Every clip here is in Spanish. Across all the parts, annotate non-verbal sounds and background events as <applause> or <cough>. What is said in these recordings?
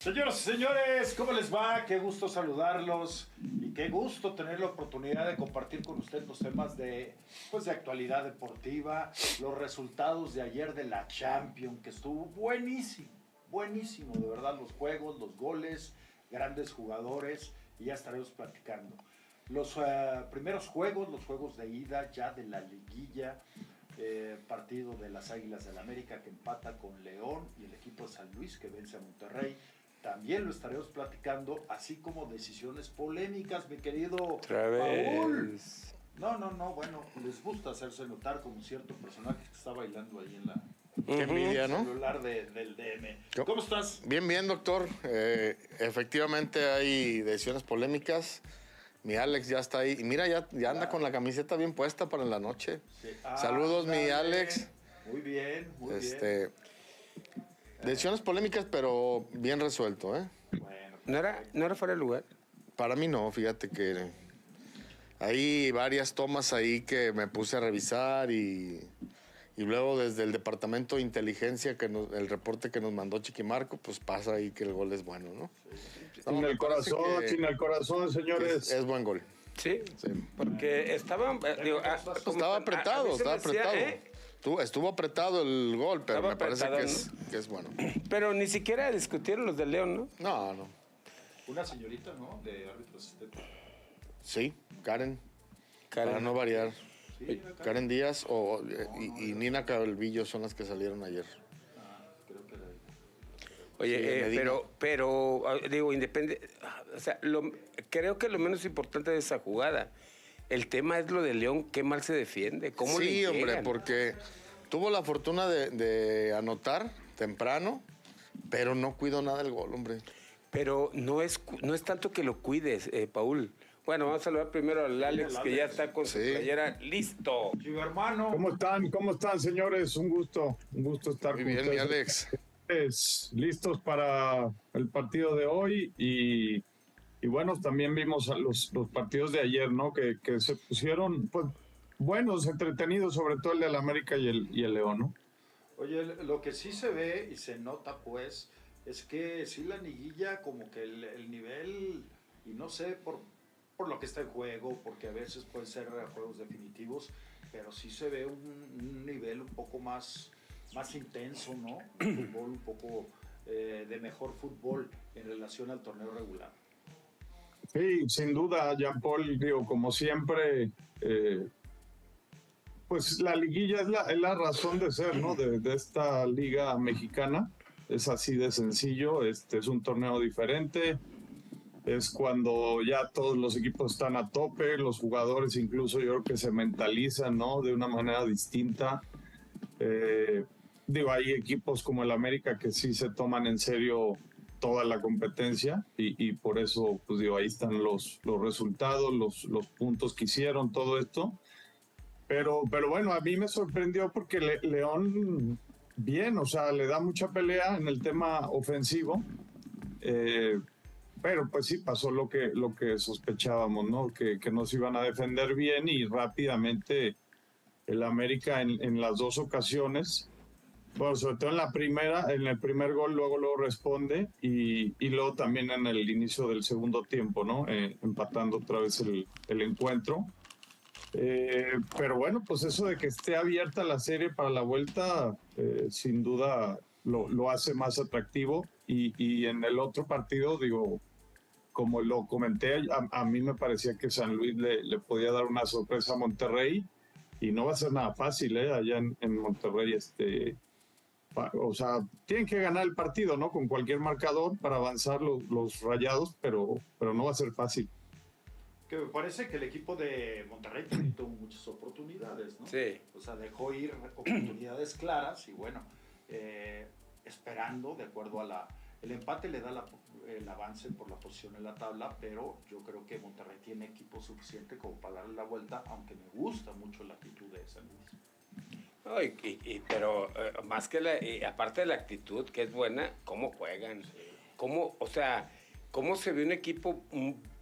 Señoras y señores, ¿cómo les va? Qué gusto saludarlos y qué gusto tener la oportunidad de compartir con ustedes los temas de, pues, de actualidad deportiva, los resultados de ayer de la Champions, que estuvo buenísimo, buenísimo, de verdad, los juegos, los goles, grandes jugadores, y ya estaremos platicando. Los eh, primeros juegos, los juegos de ida ya de la liguilla, eh, partido de las Águilas del la América que empata con León y el equipo de San Luis que vence a Monterrey. También lo estaremos platicando, así como decisiones polémicas, mi querido Paul. No, no, no, bueno, les gusta hacerse notar como cierto personaje que está bailando ahí en la Qué envidia, ¿no? celular de- del DM. ¿Cómo estás? Bien, bien, doctor. Eh, efectivamente hay decisiones polémicas. Mi Alex ya está ahí. Y mira, ya, ya anda con la camiseta bien puesta para la noche. Sí. Saludos, mi. Alex. Muy bien, muy Este, decisiones polémicas, pero bien resuelto, ¿eh? Bueno, ¿No era, ¿No era fuera de lugar? Para mí no, fíjate que hay varias tomas ahí que me puse a revisar y, y luego desde el departamento de inteligencia, que nos- el reporte que nos mandó Chiquimarco, pues pasa ahí que el gol es bueno, ¿no? No, Sin el corazón, que- sin el corazón, señores. es, es buen gol. Sí. Sí. Porque estaba. eh, digo, ah, Estaba a- a apretado, estaba apretado. ¿eh? Estuvo, estuvo apretado el gol, pero Estaba me parece apretado, que es, que es bueno. Pero ni siquiera discutieron los de León, ¿no? No, no. Una señorita, ¿no? De árbitro asistente. Sí, Karen, Karen. para no variar. Sí, acá. Karen Díaz o, y, y Nina Calvillo son las que salieron ayer. Ah, creo que ella. Oye, Sí, eh, pero, pero, ah, digo, independiente. O sea, lo- creo que lo menos importante de esa jugada. El tema es lo de León, qué mal se defiende, cómo le sí, hombre, porque tuvo la fortuna de, de anotar temprano, pero no cuidó nada el gol, hombre. Pero no es, no es tanto que lo cuides, eh, Paul. Bueno, vamos a saludar primero al Alex, al que ya Alex. está con su Sí. playera listo. Chivo hermano. ¿Cómo están? ¿Cómo están, señores? Un gusto, un gusto estar Muy con bien, mi ustedes. Alex. Ustedes Listos para el partido de hoy y, y bueno, también vimos a los, los partidos de ayer, ¿no? Que, que se pusieron, pues, buenos, entretenidos, sobre todo el de la América y el, y el León, ¿no? Oye, lo que sí se ve y se nota, pues, es que sí la liguilla, como que el, el nivel, y no sé por, por lo que está en juego, porque a veces pueden ser juegos definitivos, pero sí se ve un, un nivel un poco más, más intenso, ¿no? Un <clears throat> fútbol un poco eh, de mejor fútbol en relación al torneo regular. Sí, sin duda, Jean Paul, digo, como siempre, eh, pues la liguilla es la, es la razón de ser, ¿no? De, de esta liga mexicana. Es así de sencillo, este es un torneo diferente. Es cuando ya todos los equipos están a tope, los jugadores incluso yo creo que se mentalizan, ¿no? De una manera distinta. Eh, digo, hay equipos como el América que sí se toman en serio toda la competencia y, por eso, pues digo, ahí están los, los resultados, los, los puntos que hicieron, todo esto. Pero, pero bueno, a mí me sorprendió porque Le- León, bien, o sea, le da mucha pelea en el tema ofensivo. Eh, pero pues sí pasó lo que, lo que sospechábamos, ¿no? Que, que nos iban a defender bien y rápidamente el América en, en las dos ocasiones, bueno, sobre todo en la primera, en el primer gol, luego luego responde y, y luego también en el inicio del segundo tiempo, ¿no? Eh, empatando otra vez el, el encuentro. Eh, pero bueno, pues eso de que esté abierta la serie para la vuelta, eh, sin duda lo, lo hace más atractivo. Y, y en el otro partido, digo, como lo comenté, a, a mí me parecía que San Luis le, le podía dar una sorpresa a Monterrey y no va a ser nada fácil, ¿eh? Allá en, en Monterrey, este, o sea, tienen que ganar el partido, ¿no? Con cualquier marcador para avanzar los, los rayados, pero, pero no va a ser fácil. Que me parece que el equipo de Monterrey tuvo muchas oportunidades, ¿no? Sí. O sea, dejó ir oportunidades claras y bueno, eh, esperando de acuerdo a la... El empate le da la- el avance por la posición en la tabla, pero yo creo que Monterrey tiene equipo suficiente como para darle la vuelta, aunque me gusta mucho la actitud de San Luis. No, y- pero eh, más que la, y aparte de la actitud, que es buena, cómo juegan. Cómo, o sea, cómo se ve un equipo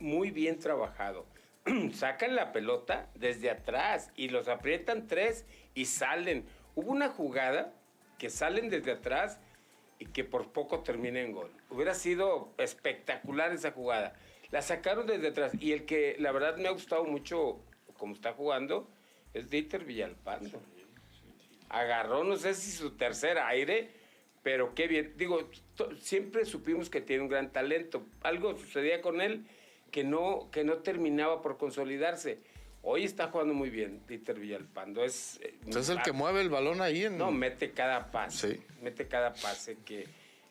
muy bien trabajado. <clears throat> Sacan la pelota desde atrás y los aprietan tres y salen. Hubo una jugada que salen desde atrás y que por poco termine en gol. Hubiera sido espectacular esa jugada. La sacaron desde atrás y el que la verdad me ha gustado mucho como está jugando es Dieter Villalpando. Agarró, no sé si su tercer aire, pero qué bien. Digo, siempre supimos que tiene un gran talento. Algo sucedía con él que no, que no terminaba por consolidarse. Hoy está jugando muy bien Dieter Villalpando. Es, eh, es el que mueve el balón ahí. En... No, mete cada pase. Mete cada pase. que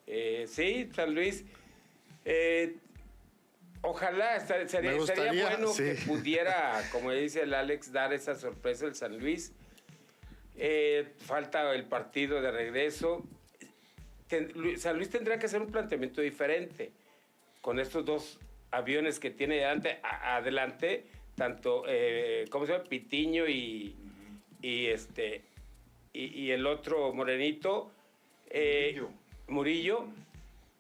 eh, Sí, San Luis. Eh, ojalá sería, bueno que pudiera, como dice el Alex, dar esa sorpresa el San Luis. Falta el partido de regreso. San Luis tendrá que hacer un planteamiento diferente con estos dos aviones que tiene adelante, adelante tanto, eh, ¿cómo se llama? Pitiño y, y este, y, el otro morenito, eh, Murillo.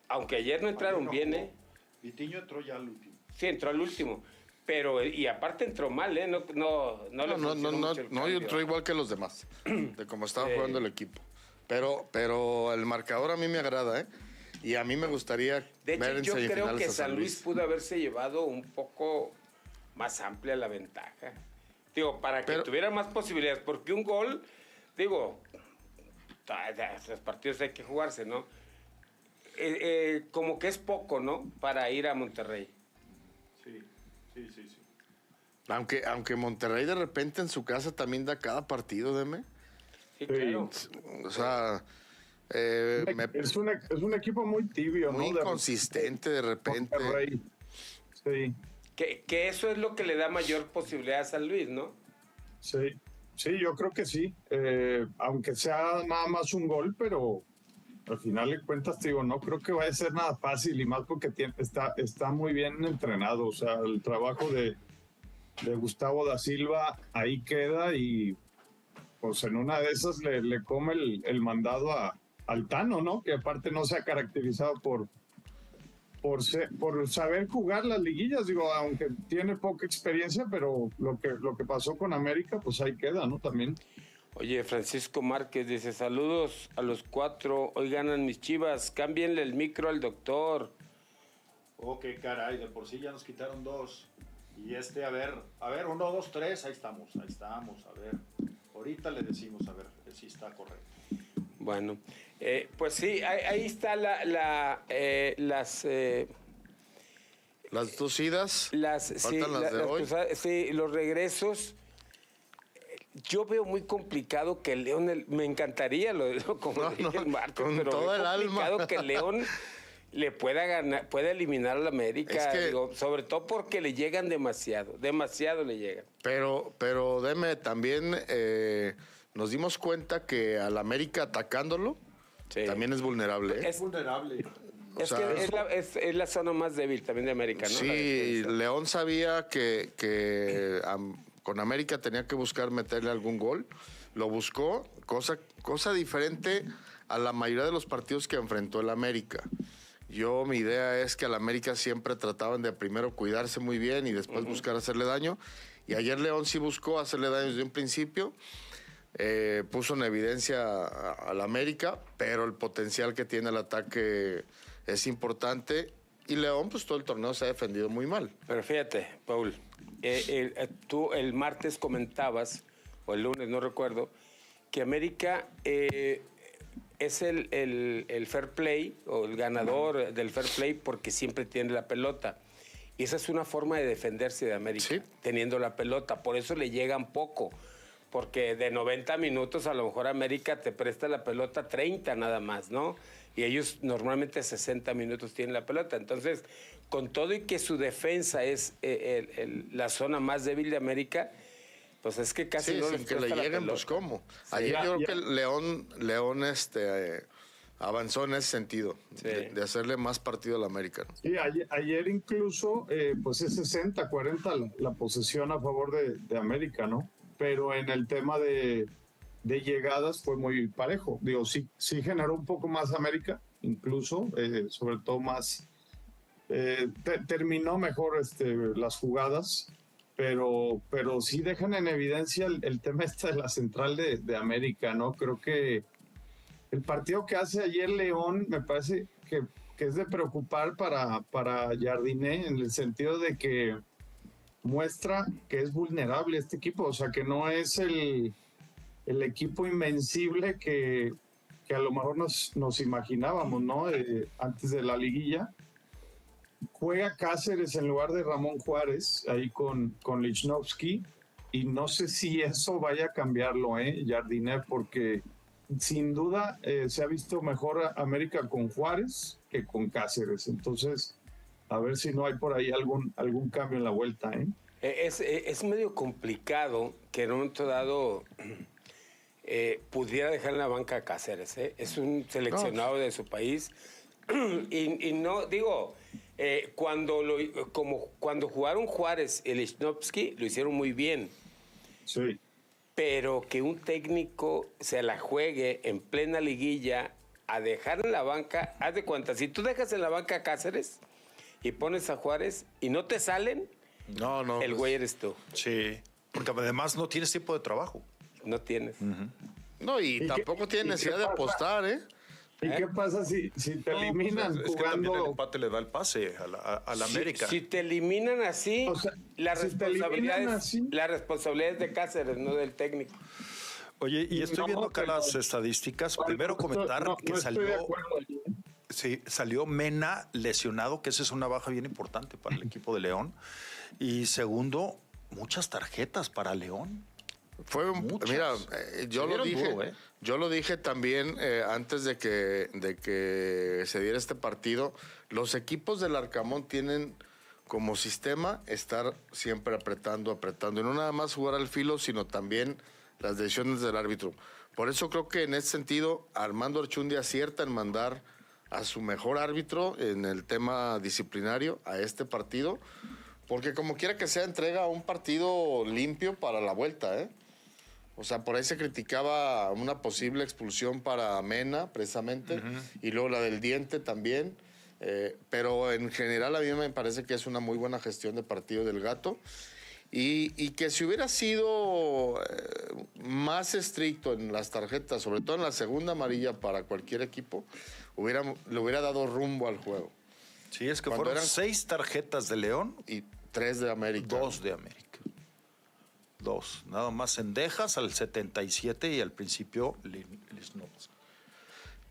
aunque ayer no entraron bien, ¿eh? Pitiño entró ya al último. Sí, entró al último. Pero, y aparte entró mal, ¿eh? No, no, no, no, no, no, no, entró igual que los demás, de cómo estaba jugando el equipo. Pero, pero el marcador a mí me agrada, ¿eh? Y a mí me gustaría de hecho, yo creo que San Luis pudo haberse llevado un poco más amplia la ventaja. Digo, para que tuviera más posibilidades, porque un gol, digo, los partidos hay que jugarse, ¿no? Eh, eh, como que es poco, ¿no? Para ir a Monterrey. Sí, sí, sí. Aunque, aunque Monterrey de repente en su casa también da cada partido, deme. Sí, claro. O sea, eh, es, un, es, un, equipo muy tibio, muy ¿no? inconsistente de repente. Monterrey. Sí. Que, eso es lo que le da mayor posibilidad a San Luis, ¿no? Sí, sí, yo creo que sí. Eh, aunque sea nada más un gol, pero al final de cuentas, digo, no creo que vaya a ser nada fácil y más porque está, está muy bien entrenado. O sea, el trabajo de, de Gustavo da Silva ahí queda y pues en una de esas le, le come el, el mandado a, al Tano, ¿no? Que aparte no se ha caracterizado por, por, por saber jugar las liguillas, digo, aunque tiene poca experiencia, pero lo que, lo que pasó con América, pues ahí queda, ¿no? También. Oye, Francisco Márquez dice, saludos a los cuatro, hoy ganan mis chivas, cámbienle el micro al doctor. Oh, qué caray, de por sí ya nos quitaron dos. Y este, a ver, a ver, uno, dos, tres, ahí estamos, ahí estamos, a ver. Ahorita le decimos, a ver si está correcto. Bueno, eh, pues sí, ahí, está la, eh, las... Eh, las dos idas. Las, sí, las de hoy. sí, los regresos. Yo veo muy complicado que León, me encantaría, lo, como dije el martes, pero todo el complicado que León <laughs> le pueda ganar, pueda eliminar a la América, sobre todo porque le llegan demasiado, demasiado le llegan. Pero, pero deme también nos dimos cuenta que al América atacándolo también es vulnerable. ¿eh? Es vulnerable. es que es la, es, la, zona más débil también de América, ¿no? Sí, León sabía que, que con América tenía que buscar meterle algún gol. Lo buscó, cosa, cosa diferente a la mayoría de los partidos que enfrentó el América. Yo, mi idea es que al América siempre trataban de primero cuidarse muy bien y después buscar hacerle daño. Y ayer León sí buscó hacerle daño desde un principio eh, puso en evidencia al América, pero el potencial que tiene el ataque es importante. Y León, pues todo el torneo se ha defendido muy mal. Pero fíjate, Paul, eh, eh, tú el martes comentabas, o el lunes, no recuerdo, que América es el, el, fair play o el ganador del fair play porque siempre tiene la pelota. Y esa es una forma de defenderse de América, teniendo la pelota. Por eso le llegan poco porque de 90 minutos a lo mejor América te presta la pelota 30 nada más, ¿no? Y ellos normalmente 60 minutos tienen la pelota. Entonces, con todo y que su defensa es eh, la zona más débil de América, pues es que casi no les que le lleguen, pues cómo. Ayer yo creo que León, León este, avanzó en ese sentido, de, hacerle más partido al América. Sí, ayer, incluso, eh, pues es 60-40 la, posesión a favor de, de América, ¿no? pero en el tema de, de llegadas fue muy parejo. Digo, sí, sí generó un poco más América, incluso, eh, sobre todo más, eh, terminó mejor este, las jugadas, pero, pero sí dejan en evidencia el, tema este de la central de, de, América, ¿no? Creo que el partido que hace ayer León me parece que, que es de preocupar para, para Jardiné en el sentido de que muestra que es vulnerable este equipo, o sea, que no es el, el equipo invencible que, que a lo mejor nos, nos imaginábamos, ¿no? Eh, antes de la liguilla. Juega Cáceres en lugar de Ramón Juárez, ahí con, con Lichnowsky, y no sé si eso vaya a cambiarlo, ¿eh? Jardiner, porque sin duda eh, se ha visto mejor América con Juárez que con Cáceres. Entonces, a ver si no hay por ahí algún, algún cambio en la vuelta. ¿eh? Es, es medio complicado que en un momento dado eh, pudiera dejar en la banca a Cáceres. ¿eh? Es un seleccionado de su país. <clears throat> y, y, no, digo, eh, cuando, lo, como cuando jugaron Juárez y Lichnowsky, lo hicieron muy bien. Sí. Pero que un técnico se la juegue en plena liguilla a dejar en la banca, haz de cuenta, si tú dejas en la banca a Cáceres y pones a Juárez y no te salen, no, no, el pues, güey eres tú. Sí, porque además no tienes tiempo de trabajo. No tienes. No, y, ¿Y tampoco tiene necesidad de apostar, ¿eh? ¿Y qué pasa si, si te eliminan pues, es, es que también el jugando? empate le da el pase a la, a- a la Si- América. Si, te eliminan así, O sea, la, si te eliminan responsabilidad es, así. la responsabilidad es de Cáceres, no del técnico. Oye, y estoy No, viendo acá las estadísticas. Primero comentar no, que no estoy de salió, sí, salió Mena lesionado, que esa es una baja bien importante para el <laughs> equipo de León. Y segundo, muchas tarjetas para León. Fue un, Muchas. mira, eh, yo Se lo dije, duro, ¿eh? yo lo dije también eh, antes de que, de que se diera este partido. Los equipos del Arcamón tienen como sistema estar siempre apretando, apretando. Y no nada más jugar al filo, sino también las decisiones del árbitro. Por eso creo que en ese sentido, Armando Archundi acierta en mandar a su mejor árbitro en el tema disciplinario a este partido. Porque como quiera que sea, entrega un partido limpio para la vuelta, ¿eh? O sea, por ahí se criticaba una posible expulsión para Mena, precisamente, y luego la del diente también. Eh, pero en general a mí me parece que es una muy buena gestión de partido del gato. Y, y que si hubiera sido eh, más estricto en las tarjetas, sobre todo en la segunda amarilla para cualquier equipo, hubiera, le hubiera dado rumbo al juego. Sí, es que Cuando fueron eran- seis tarjetas de León, Y tres de América. dos de América. Dos. Nada más Sendejas al 77 y al principio Lisnovsky.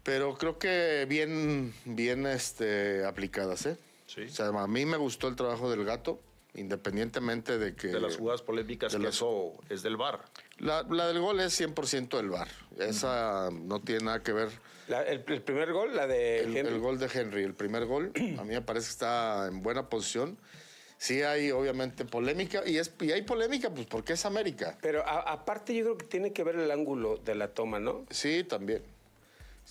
Pero creo que bien, bien este, aplicadas, ¿eh? Sí. O sea, a mí me gustó el trabajo del gato, independientemente de que... De las jugadas polémicas, de que las- eso es del VAR. La, la del gol es 100% del VAR. Esa no tiene nada que ver. La- el, el primer gol, la de El, Henry. el gol de Henry, el primer gol, a mí me parece que está en buena posición. Sí hay, obviamente, polémica. Y, es, y hay polémica, pues, porque es América. Pero a- aparte yo creo que tiene que ver el ángulo de la toma, ¿no? Sí, también.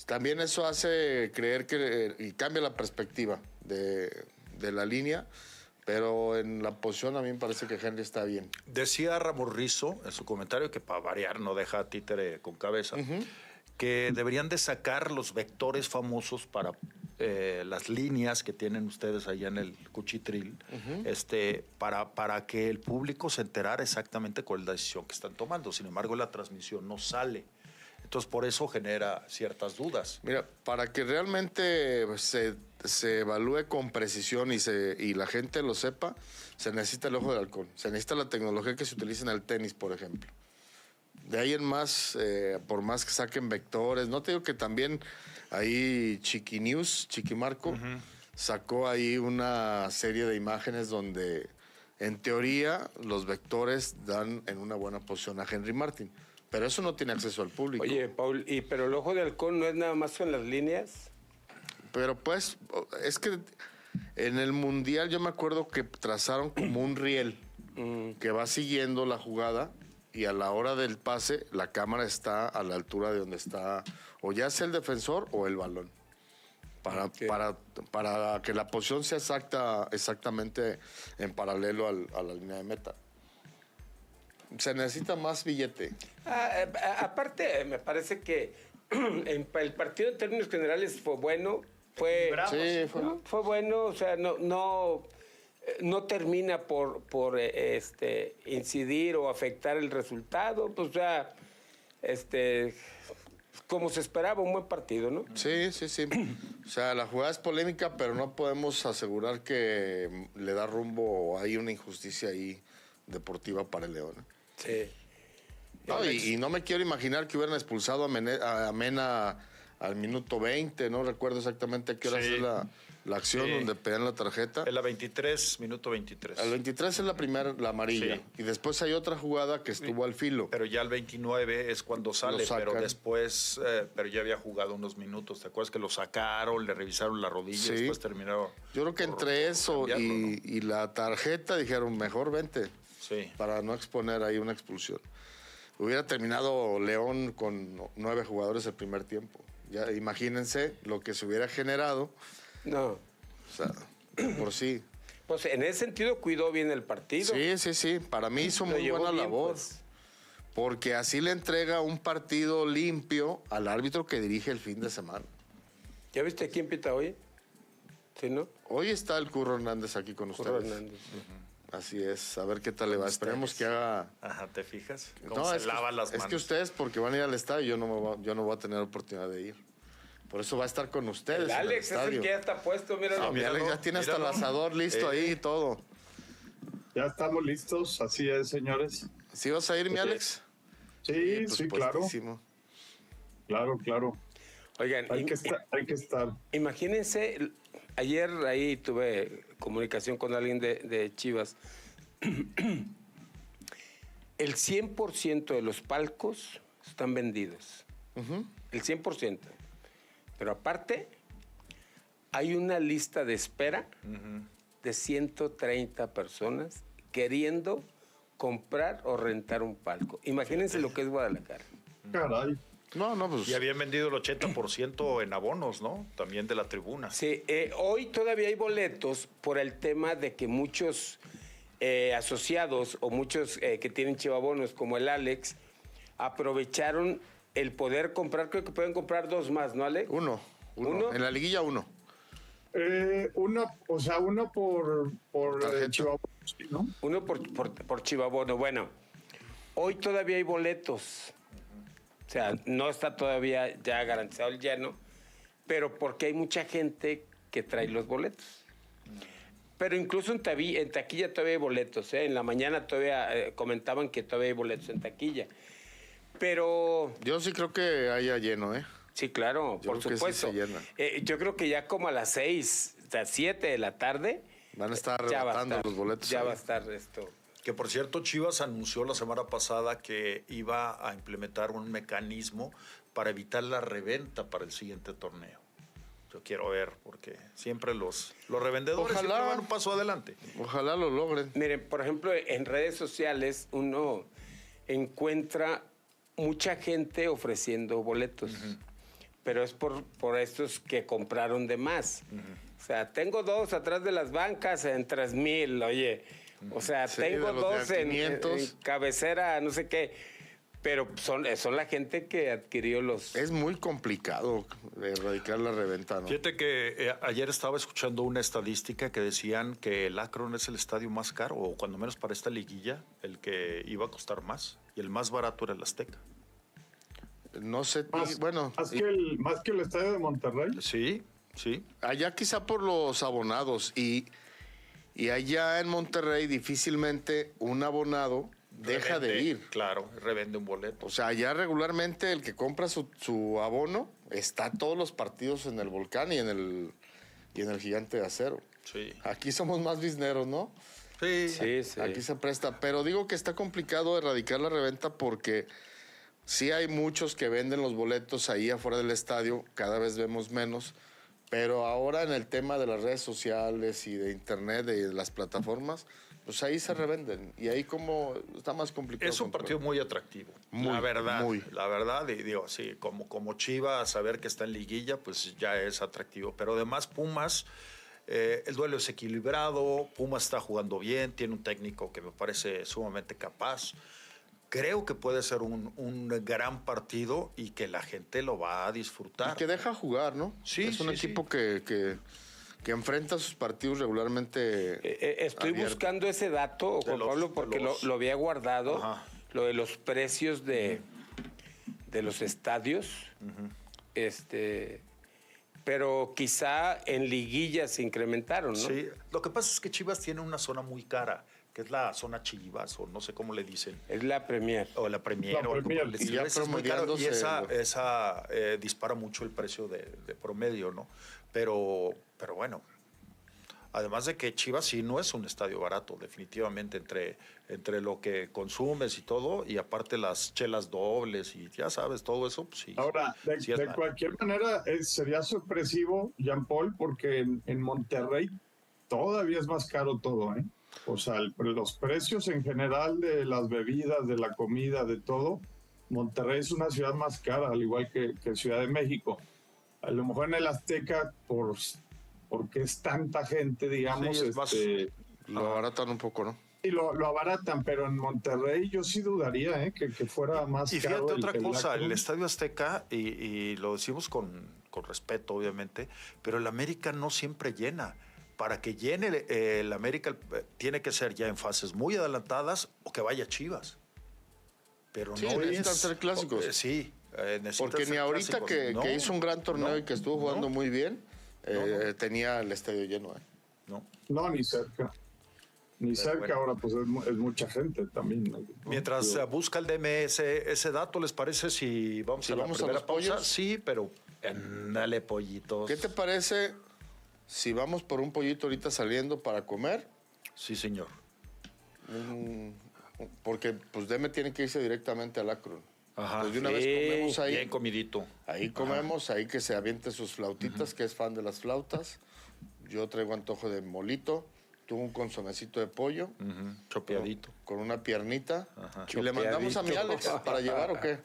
También eso hace creer que y cambia la perspectiva de, de la línea, pero en la posición a mí me parece que Henry está bien. Decía Ramos Rizo en su comentario, que para variar no deja a títere con cabeza, que deberían de sacar los vectores famosos para eh, las líneas que tienen ustedes allá en el cuchitril, este, para, para que el público se enterara exactamente cuál es la decisión que están tomando. Sin embargo, la transmisión no sale. Entonces, por eso genera ciertas dudas. Mira, para que realmente se, se evalúe con precisión y, se, y la gente lo sepa, se necesita el ojo del halcón. Se necesita la tecnología que se utiliza en el tenis, por ejemplo. De ahí en más, eh, por más que saquen vectores, no te digo que también ahí Chiqui News, Chiqui Marco, sacó ahí una serie de imágenes donde en teoría los vectores dan en una buena posición a Henry Martin. Pero eso no tiene acceso al público. Oye, Paul, y, pero el ojo de halcón no es nada más con las líneas. Pero pues, es que en el Mundial yo me acuerdo que trazaron como un riel que va siguiendo la jugada y a la hora del pase la cámara está a la altura de donde está o ya sea el defensor o el balón. Para, para, para que la posición sea exacta, exactamente en paralelo al- a la línea de meta. Se necesita más billete. Ah, eh, aparte, me parece que <clears throat> el partido en términos generales fue bueno. Fue, Sí, fue- fue bueno, o sea, no, no, no termina por, por eh, este, incidir o afectar el resultado. Pues, o sea, este, como se esperaba, un buen partido, ¿no? Sí, sí, sí. O sea, la jugada es polémica, pero no podemos asegurar que le da rumbo o hay una injusticia ahí deportiva para el León. Sí. No, y, y no me quiero imaginar que hubieran expulsado a, Mena al minuto 20, no recuerdo exactamente a qué hora Sí. es la, la acción Sí. donde pegan la tarjeta. En la 23, minuto 23. Al 23 es la primera, la amarilla. Sí. Y después hay otra jugada que estuvo al filo. Pero ya el 29 es cuando sale, pero después, eh, pero ya había jugado unos minutos. ¿Te acuerdas que lo sacaron, le revisaron la rodilla y después terminaron? Yo creo que por- entre eso y, ¿no? y la tarjeta dijeron, mejor vente, Sí. para no exponer ahí una expulsión. Hubiera terminado León con nueve jugadores el primer tiempo. Ya imagínense lo que se hubiera generado. No. O sea, por sí. Pues en ese sentido cuidó bien el partido. Sí, sí, sí. Para mí hizo Lo muy buena bien, labor. pues. Porque así le entrega un partido limpio al árbitro que dirige el fin de semana. ¿Ya viste quién pita hoy? ¿Sí, no? Hoy está el Curro Hernández aquí con Curro ustedes. Hernández. Así es. A ver qué tal le va. Esperemos que haga. Ajá, ¿te fijas? Cómo No, se es, que, lava las es manos. que ustedes, porque van a ir al estadio, yo no, me voy, yo no voy a tener oportunidad de ir. Por eso va a estar con ustedes. El en el Alex es el que ya está puesto, mira. No, mi míralo, Alex ya tiene hasta el míralo. asador listo Eh. ahí y todo. Ya estamos listos, así es, señores. ¿Sí vas a ir, mi Alex? Sí, Pues sí, claro. Claro, claro. Oigan, Hay que estar. Hay que estar. imagínense, ayer ahí tuve comunicación con alguien de, de Chivas. <clears throat> El 100% de los palcos están vendidos. Ujú. El 100%. Pero aparte, hay una lista de espera de 130 personas queriendo comprar o rentar un palco. Imagínense lo que es Guadalajara. Caray. No, no, pues. Y habían vendido el 80% en abonos, ¿no? También de la tribuna. Sí, eh, hoy todavía hay boletos por el tema de que muchos eh, asociados o muchos eh, que tienen chivabonos como el Alex aprovecharon el poder comprar, creo que pueden comprar dos más, ¿no, Alex? Uno, uno. ¿Uno? En la liguilla, uno. Eh, uno, o sea, uno por, por eh, ¿no? Uno por, por, por chivabono. Bueno, hoy todavía hay boletos. O sea, no está todavía ya garantizado el lleno, pero porque hay mucha gente que trae los boletos. Pero incluso en, tabi- en taquilla todavía hay boletos. ¿eh? En la mañana todavía eh, comentaban que todavía hay boletos en taquilla. Pero Yo sí creo que haya lleno, ¿eh? sí, claro, Yo por creo que sí supuesto. se llena. Eh, yo creo que ya como a las seis, o sea, siete de la tarde, Van a estar arrebatando los boletos. Ya ahí. va a estar esto. Que por cierto, Chivas anunció la semana pasada que iba a implementar un mecanismo para evitar la reventa para el siguiente torneo. Yo quiero ver, porque siempre los, los revendedores Ojalá. siempre van un paso adelante. Ojalá lo logren. Miren, por ejemplo, en redes sociales uno encuentra mucha gente ofreciendo boletos, pero es por, por estos que compraron de más. O sea, tengo dos atrás de las bancas en 3 mil, oye. O sea, Sí, tengo dos a en, 500. en cabecera, no sé qué. Pero son, son la gente que adquirió los... Es muy complicado erradicar la reventa, ¿no? Fíjate que eh, ayer estaba escuchando una estadística que decían que el Akron es el estadio más caro, o cuando menos para esta liguilla, el que iba a costar más, y el más barato era el Azteca. No sé, Más, bueno, más, y- que el, más que el estadio de Monterrey. Sí, sí. allá quizá por los abonados y, y allá en Monterrey difícilmente un abonado deja de ir. Claro, revende un boleto. O sea, allá regularmente el que compra su, su abono está todos los partidos en el volcán y en el, y en el gigante de acero. Sí. Aquí somos más bisneros, ¿no? Sí. Sí, sí. Aquí se presta. Pero digo que está complicado erradicar la reventa porque sí hay muchos que venden los boletos ahí afuera del estadio, cada vez vemos menos. Pero ahora en el tema de las redes sociales y de internet y de las plataformas, pues ahí se revenden. Y ahí como está más complicado. Es un comprar. partido muy atractivo. Muy, la verdad. muy. La verdad, y digo, sí, como, como Chiva, saber que está en liguilla, pues ya es atractivo. Pero además, Pumas, eh, el duelo es equilibrado, Pumas está jugando bien, tiene un técnico que me parece sumamente capaz. Creo que puede ser un, un gran partido y que la gente lo va a disfrutar. Y que deja jugar, ¿no? Sí, Es un sí, equipo que, que, que enfrenta sus partidos regularmente. Eh, eh, estoy abierto. buscando ese dato, Juan los- Pablo, porque los- lo, lo había guardado, Ajá. lo de los precios de, de los estadios. Este, pero quizá en liguillas se incrementaron, ¿no? Sí, lo que pasa es que Chivas tiene una zona muy cara, que es la zona Chivas, o no sé cómo le dicen. Es la Premier. O la Premier. La o algo Premier. el Y ya es muy caro, y esa, esa eh, dispara mucho el precio de, de promedio, ¿no? Pero, pero bueno, además de que Chivas sí no es un estadio barato, definitivamente, entre, entre lo que consumes y todo, y aparte las chelas dobles y ya sabes, todo eso, pues sí. Ahora, de, sí de cualquier manera, es- sería sorpresivo, Jean Paul, porque en, en Monterrey todavía es más caro todo, ¿eh? O sea, el- los precios en general de las bebidas, de la comida, de todo, Monterrey es una ciudad más cara, al igual que, que Ciudad de México. A lo mejor en el Azteca, por, porque es tanta gente, digamos, Sí, es más- este, Lo abaratan un poco, ¿no? y lo, lo abaratan, pero en Monterrey yo sí dudaría ¿eh? que, que fuera más Y fíjate otra el cosa, el Estadio Azteca, y, y lo decimos con, con respeto, obviamente, pero el América no siempre llena. Para que llene el, el América eh, tiene que ser ya en fases muy adelantadas o que vaya Chivas. Pero Sí, no necesitan es- ser clásicos. eh, sí, eh, necesitan Porque ser ni ahorita clásicos. que, No, que hizo un gran torneo no, y que estuvo jugando no, muy bien, eh, no. tenía el estadio lleno. ¿eh? no. No, ni cerca. Ni Pero cerca, bueno. ahora pues es, mu- es mucha gente también. ¿no? Mientras eh, busca el DMS ese dato, ¿les parece si vamos Si a la vamos a primera los pausa? pollos. Sí, pero dale pollitos. ¿Qué te parece si vamos por un pollito ahorita saliendo para comer? Sí, señor. Porque pues Deme tiene que irse directamente al Akron. Ajá. Pues de una Sí, vez comemos ahí. Bien comidito. Ahí comemos, ahí que se aviente sus flautitas, que es fan de las flautas. Yo traigo antojo de molito, tú un consomecito de pollo, Ujú, Chopeadito. con una piernita. Ajá. ¿Y le mandamos a mi. Alex para llevar o qué?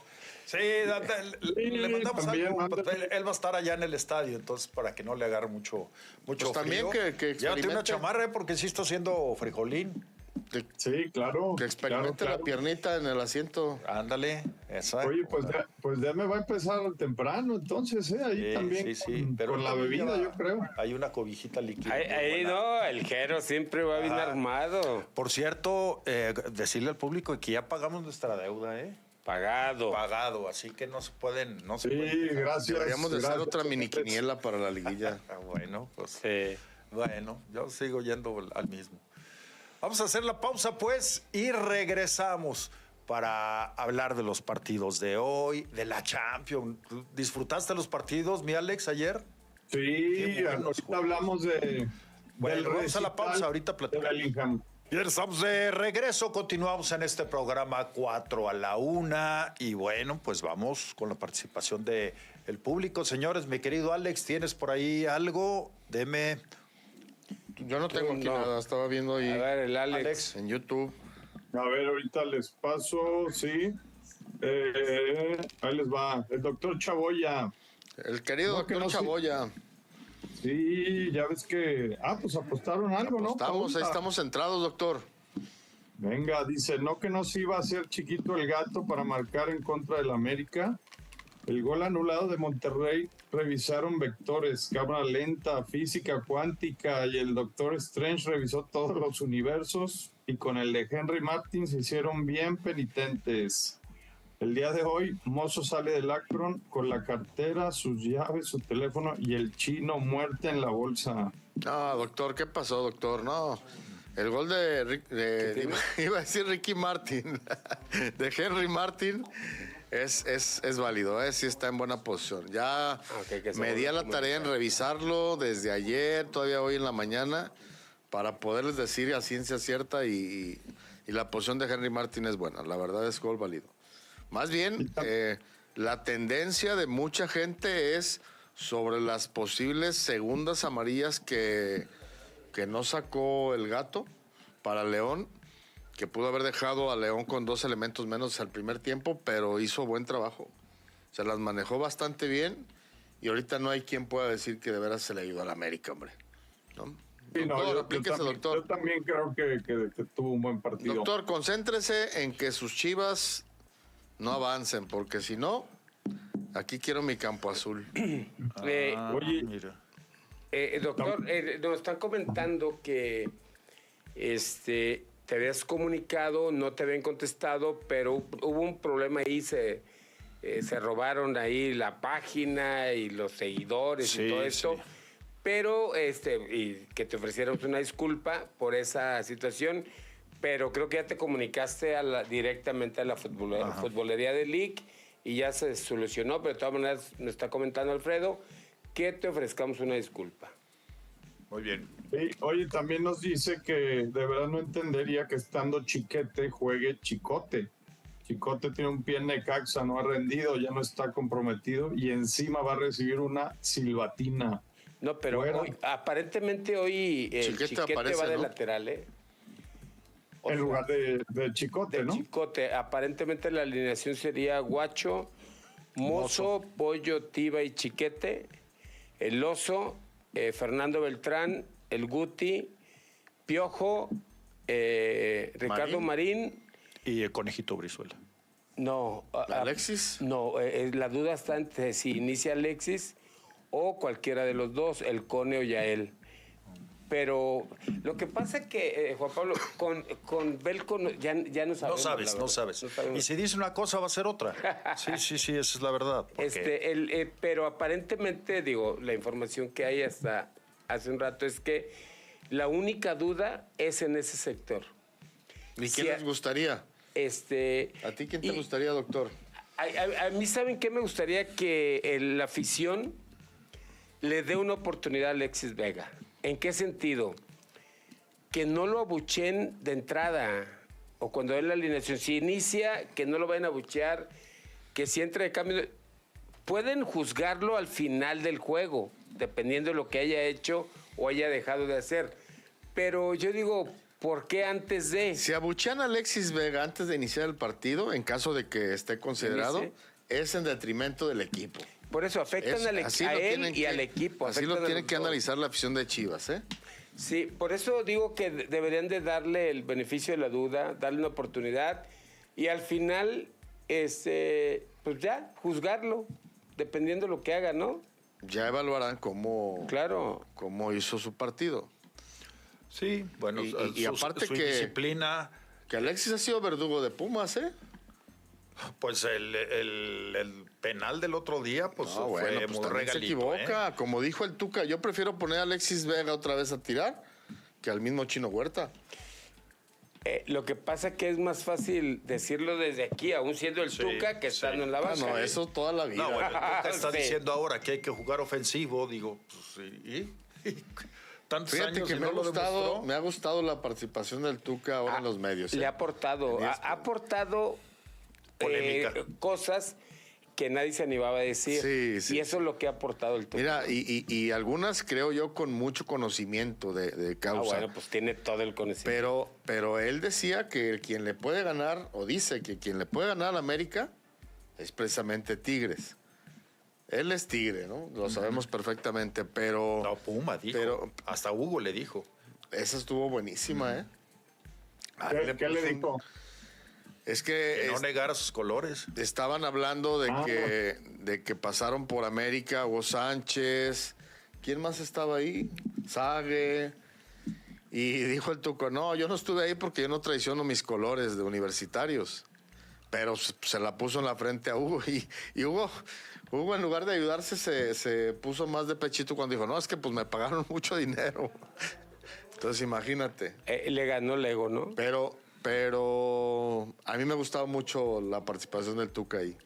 Sí, le, le mandamos también, algo. mándale. Él, él va a estar allá en el estadio, entonces para que no le agarre mucho, mucho Pues también frío. que- que Llévate una chamarra eh, porque sí está haciendo frijolín. Que, Sí, claro. que experimente claro, la piernita en el asiento. Ándale, exacto. Oye, pues ya, pues ya me va a empezar temprano, entonces, ¿eh? Ahí Sí, también sí, sí, con, pero con la bebida, yo creo. Hay una cobijita líquida. Ahí, no, el Jero siempre va bien Ajá. armado. Por cierto, eh, decirle al público que ya pagamos nuestra deuda, ¿eh? Pagado. Pagado, así que no se pueden, no se Sí, pueden gracias. Deberíamos de hacer otra mini quiniela para la liguilla. <laughs> Ah, bueno, pues Sí. Bueno, yo sigo yendo al mismo. Vamos a hacer la pausa, pues, y regresamos para hablar de los partidos de hoy, de la Champions. ¿Disfrutaste los partidos, mi Alex, ayer? Sí, ahorita hablamos de. Bueno, del vamos a la pausa, ahorita platicamos. Bien, estamos de regreso, continuamos en este programa 4 a la 1 y bueno, pues vamos con la participación de el público. Señores, mi querido Alex, ¿tienes por ahí algo? Deme, Yo no tengo aquí No. nada, estaba viendo ahí A ver, el Alex. Alex. en YouTube. A ver, ahorita les paso, sí. Eh, ahí les va. El doctor Chaboya. El querido No, que doctor no. Chaboya. Sí, ya ves que. Ah, pues apostaron algo, ¿no? Estamos, ahí estamos centrados, doctor. Venga, dice, no que no se iba a hacer chiquito el gato para marcar en contra del América. El gol anulado de Monterrey revisaron vectores, cámara lenta, física cuántica y el doctor Strange revisó todos los universos y con el de Henry Martin se hicieron bien penitentes. El día de hoy, Mozo sale del Akron con la cartera, sus llaves, su teléfono y el chino muerte en la bolsa. No, doctor, ¿qué pasó, doctor? No. El gol de, Rick- de- iba, <laughs> iba a decir Ricky Martin, <laughs> de Henry Martin, es, es, es válido, ¿eh? sí está en buena posición. Ya me di a la tarea en revisarlo desde ayer, todavía hoy en la mañana, para poderles decir a ciencia cierta y, y- y la posición de Henry Martin es buena, la verdad es gol válido. Más bien, eh, la tendencia de mucha gente es sobre las posibles segundas amarillas que, que no sacó el gato para León, que pudo haber dejado a León con dos elementos menos al primer tiempo, pero hizo buen trabajo. Se las manejó bastante bien y ahorita no hay quien pueda decir que de veras se le ayudó al América, hombre. ¿No? Sí, no, doctor, yo- yo, aplíquese, también, doctor. yo también creo que, que- que tuvo un buen partido. Doctor, concéntrese en que sus chivas no avancen, porque si no, aquí quiero mi campo azul. <clears throat> Eh, Ah, Oye. mira. Eh, doctor, eh, nos están comentando que este, te habías comunicado, no te habían contestado, pero hubo un problema ahí, se, eh, se robaron ahí la página y los seguidores Sí, y todo esto. sí. Pero, este, y que te ofreciéramos una disculpa por esa situación, pero creo que ya te comunicaste a la- directamente a la futbole- futbolería de League y ya se solucionó, pero de todas maneras nos está comentando Alfredo que te ofrezcamos una disculpa. Muy bien. Oye, también nos dice que de verdad no entendería que estando chiquete juegue chicote. Chicote tiene un pie en Necaxa, no ha rendido, ya no está comprometido y encima va a recibir una silbatina. No, pero hoy, aparentemente hoy Chiquete Chiquete, aparece, va de ¿no? lateral, ¿eh? O en sea, lugar de, de chicote, de ¿no? Chicote. Aparentemente la alineación sería Guacho, Mozo, Pollo, Tiba y Chiquete, el Oso, eh, Fernando Beltrán, el Guti, Piojo, eh, Ricardo Marín. Y el conejito Brizuela. no. ¿Alexis? No, eh, eh, la duda está entre si inicia Alexis o cualquiera de los dos, el Cone o Yael. Pero lo que pasa es que, eh, Juan Pablo, con, con Belco no- ya, ya no No sabemos. sabes, la no sabes. No sabemos. Y si dice una cosa, va a ser otra. Sí, sí, sí, esa es la verdad. porque- Este, el, eh, pero aparentemente, digo, la información que hay hasta hace un rato es que la única duda es en ese sector. ¿Y a- les gustaría? Este, ¿A ti quién te y- gustaría, doctor? A, a- a mí, ¿saben qué? Me gustaría que el- la afición le dé una oportunidad a Alexis Vega. ¿En qué sentido? Que no lo abuchen de entrada o cuando es la alineación. Si inicia, que no lo vayan a abuchear, que si entra de cambio. Pueden juzgarlo al final del juego, dependiendo de lo que haya hecho o haya dejado de hacer. Pero yo digo, ¿por qué antes de? Si abuchean a Alexis Vega antes de iniciar el partido, en caso de que esté considerado, es en detrimento del equipo. Por eso afectan Es- al, a él y que- al equipo. Así lo tiene que dos. analizar la afición de Chivas, ¿eh? Sí, por eso digo que de- deberían de darle el beneficio de la duda, darle una oportunidad y al final, este, pues ya, juzgarlo, dependiendo de lo que haga, ¿no? Ya evaluarán cómo, Claro. cómo hizo su partido. Sí, bueno, Y- su- y- y aparte su que- disciplina, Que Alexis ha sido verdugo de Pumas, ¿eh? pues el, el- el penal del otro día, pues No, fue bueno, pues muy también se regalito. equivoca. ¿eh? Como dijo el Tuca, yo prefiero poner a Alexis Vega otra vez a tirar que al mismo Chino Huerta. Eh, lo que pasa que es más fácil decirlo desde aquí, aún siendo el Sí, Tuca, que sí. estando en la Ah, banca. no, eso toda la vida. No, bueno, el Tuca <laughs> está Sí. diciendo ahora que hay que jugar ofensivo, digo, pues, ¿y? y- <laughs> Tantos Fíjate años que me, no ha gustado, me ha gustado la participación del Tuca ahora en los medios. Le ¿eh? ha aportado, ha, aportado eh, cosas que nadie se animaba a decir. Sí, sí, y eso es lo que ha aportado el Tuca. Mira, y, y- y algunas creo yo con mucho conocimiento de, de ah, causa. bueno, pues tiene todo el conocimiento. Pero, pero él decía que quien le puede ganar, o dice que quien le puede ganar a América es precisamente Tigres. Él es Tigre, ¿no? Lo sabemos perfectamente, pero No, Puma dijo. Pero- Hasta Hugo le dijo. esa estuvo buenísima, ¿eh? Ah, ¿Qué, qué le un- dijo? Es que, Que no es- negara sus colores. estaban hablando de, Ah. que, de que pasaron por América Hugo Sánchez. ¿Quién más estaba ahí? Sague. Y dijo el Tuco, no, yo no estuve ahí porque yo no traiciono mis colores de universitarios. Pero se, se la puso en la frente a Hugo. Y, y Hugo, Hugo, en lugar de ayudarse, se, se puso más de pechito cuando dijo, no, es que pues me pagaron <laughs> mucho dinero. Entonces imagínate. Eh, le ganó el ego, ¿no? Pero, pero a mí me ha gustado mucho la participación del Tuca ahí.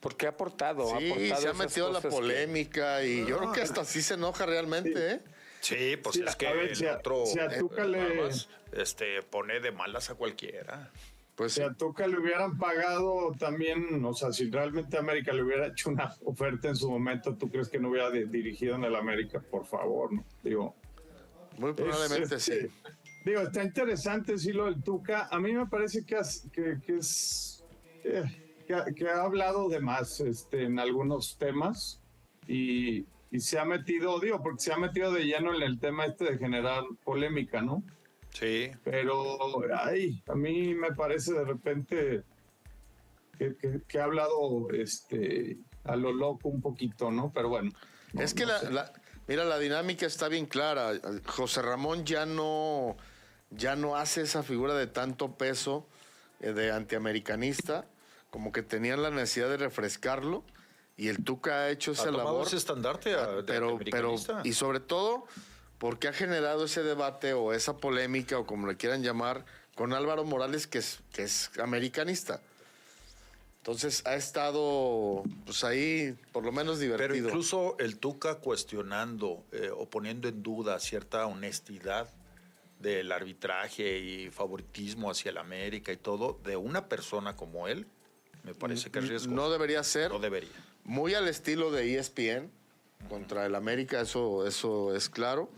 Porque ha aportado, ha Sí, aportado se ha metido la que- polémica y yo creo que hasta sí se enoja realmente, ¿eh? Sí, pues Sí, es que ver, el si a- otro si a eh, Tuca le- más, este, pone de malas a cualquiera. Pues Si sí. a Tuca le hubieran pagado también, o sea, si realmente América le hubiera hecho una <laughs> oferta en su momento, ¿tú crees que no hubiera di- dirigido en el América? Por favor, ¿no? Digo, muy es- probablemente este, sí. Digo, está interesante sí lo del Tuca. A mí me parece que, has- que, que es que, que ha- que ha hablado de más este, en algunos temas y, y se ha metido, digo, porque se ha metido de lleno en el tema este de generar polémica, ¿no? Sí, Pero, ay, a mí me parece de repente que, ha hablado este, a lo loco un poquito, ¿no? Pero bueno. no- es que no la, sé. la- mira, la dinámica está bien clara. José Ramón ya no, ya no hace esa figura de tanto peso eh, de antiamericanista como que tenían la necesidad de refrescarlo y el Tuca ha hecho Ha esa tomado labor. ese estandarte a- Ah, de pero, pero, y sobre todo, porque ha generado ese debate o esa polémica o como le quieran llamar con Álvaro Morales, que es, que es americanista. Entonces ha estado pues ahí por lo menos Pero divertido. incluso el Tuca cuestionando eh, o poniendo en duda cierta honestidad del arbitraje y favoritismo hacia el América y todo, de una persona como él, me parece que es riesgoso. no debería ser. No debería. Muy al estilo de ESPN contra el América, eso, eso es claro.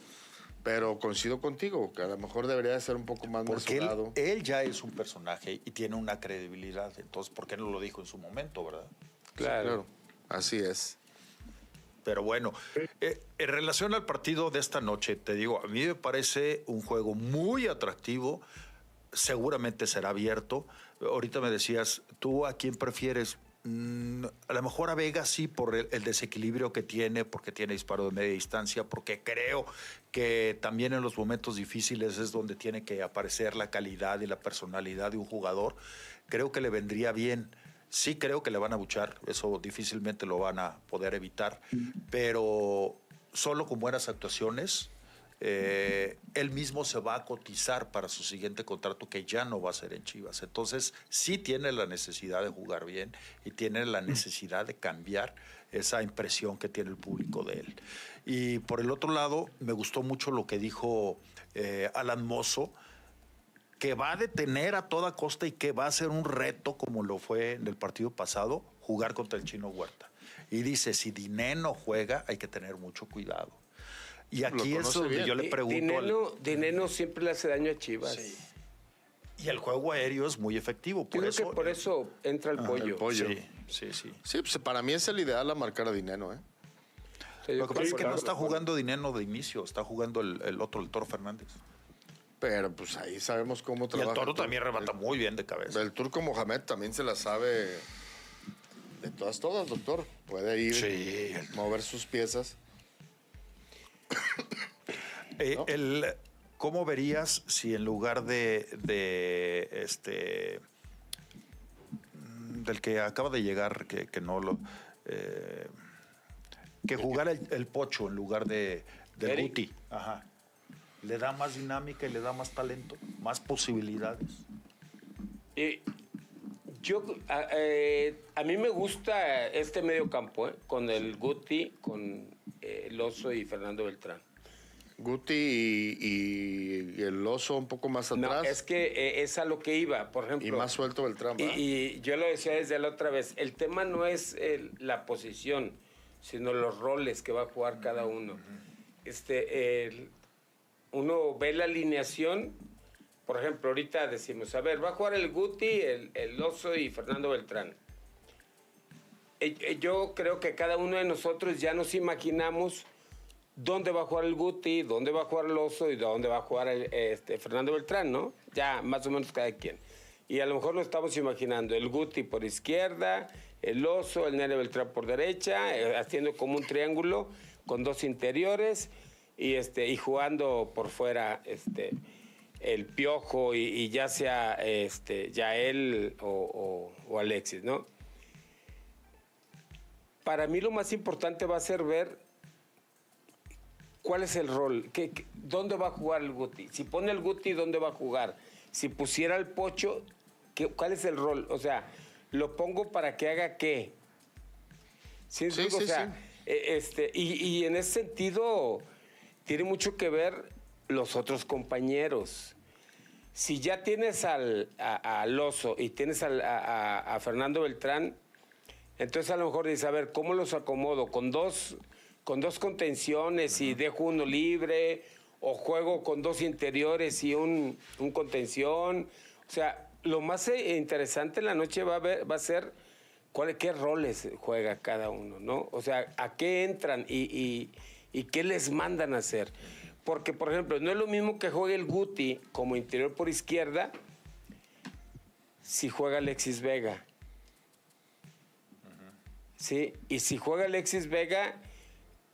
Pero coincido contigo, que a lo mejor debería de ser un poco más Porque él, ya es un personaje y tiene una credibilidad. Entonces, ¿por qué no lo dijo en su momento, verdad? Claro. Claro, así es. Pero bueno, eh, en relación al partido de esta noche, te digo, a mí me parece un juego muy atractivo, seguramente será abierto. Ahorita me decías, ¿tú a quién prefieres? Mm, a lo mejor a Vega sí por el, el desequilibrio que tiene, porque tiene disparo de media distancia, porque creo que también en los momentos difíciles es donde tiene que aparecer la calidad y la personalidad de un jugador. Creo que le vendría bien. Sí creo que le van a buchar, eso difícilmente lo van a poder evitar, pero solo con buenas actuaciones, eh, él mismo se va a cotizar para su siguiente contrato que ya no va a ser en Chivas. Entonces sí tiene la necesidad de jugar bien y tiene la necesidad de cambiar esa impresión que tiene el público de él. Y por el otro lado, me gustó mucho lo que dijo eh, Alan Mozo, que va a detener a toda costa y que va a ser un reto, como lo fue en el partido pasado, jugar contra el chino Huerta. Y dice, si Dineno juega, hay que tener mucho cuidado. Y aquí es donde bien. yo le pregunto... al- Dineno, Dineno siempre le hace daño a Chivas. y el juego aéreo es muy efectivo. Por creo eso, que por eso entra el pollo. el pollo. Sí, sí, sí. Sí, pues para mí es el ideal a marcar a dinero, ¿eh? Sí, Lo que pasa es que no está jugando Dineno de inicio, está jugando el, el otro, el Toro Fernández. Pero pues ahí sabemos cómo Y trabaja. el Toro Tur- también rebata muy bien de cabeza. El turco Mohamed también se la sabe de todas, todas, doctor. Puede ir, Sí. mover sus piezas. Eh, ¿no? el, ¿Cómo verías si en lugar de, de este mm, del que acaba de llegar, que, que no lo eh, que jugara el, el Pocho en lugar de, de. Guti? Ajá. Le da más dinámica y le da más talento, más posibilidades. Y yo, a, eh, a mí me gusta este medio campo, ¿eh? con el Guti, con eh, el Oso y Fernando Beltrán. Guti y, y- y el oso un poco más No, atrás. es que eh, es a lo que iba, por ejemplo. y más suelto Beltrán, Y, ¿verdad? y yo lo decía desde la otra vez, el tema no es el- la posición, sino los roles que va a jugar cada uno. Este, el- uno ve la alineación, por ejemplo, ahorita decimos, a ver, va a jugar el Guti, el, el Oso y Fernando Beltrán. Eh, eh, Yo creo que cada uno de nosotros ya nos imaginamos dónde va a jugar el Guti, dónde va a jugar el Oso y dónde va a jugar el, este, Fernando Beltrán, ¿no? Ya más o menos cada quien. Y a lo mejor nos estamos imaginando el Guti por izquierda, el Oso, el Nere Beltrán por derecha, eh, haciendo como un triángulo con dos interiores y, este, y jugando por fuera este, el Piojo y, y ya sea este, Yael o, o- o Alexis, ¿no? Para mí lo más importante va a ser ver cuál es el rol, ¿Qué, qué- dónde va a jugar el Guti. Si pone el Guti, ¿dónde va a jugar? Si pusiera el Pocho, ¿qué- ¿cuál es el rol? O sea, ¿lo pongo para que haga qué? ¿Sí, Sí, o sea, sí. eh, este, y, y en ese sentido tiene mucho que ver los otros compañeros. Si ya tienes al, a- al Oso y tienes al- a, a- a Fernando Beltrán, entonces a lo mejor dices, a ver, ¿cómo los acomodo? ¿Con dos, con dos contenciones y dejo uno libre? ¿O juego con dos interiores y un, un contención? O sea, lo más eh, interesante en la noche va a, ver, va a ser cuál, qué roles juega cada uno, ¿no? O sea, a qué entran y, y- y qué les mandan a hacer. Porque, por ejemplo, no es lo mismo que juegue el Guti como interior por izquierda si juega Alexis Vega. ¿sí? Y si juega Alexis Vega,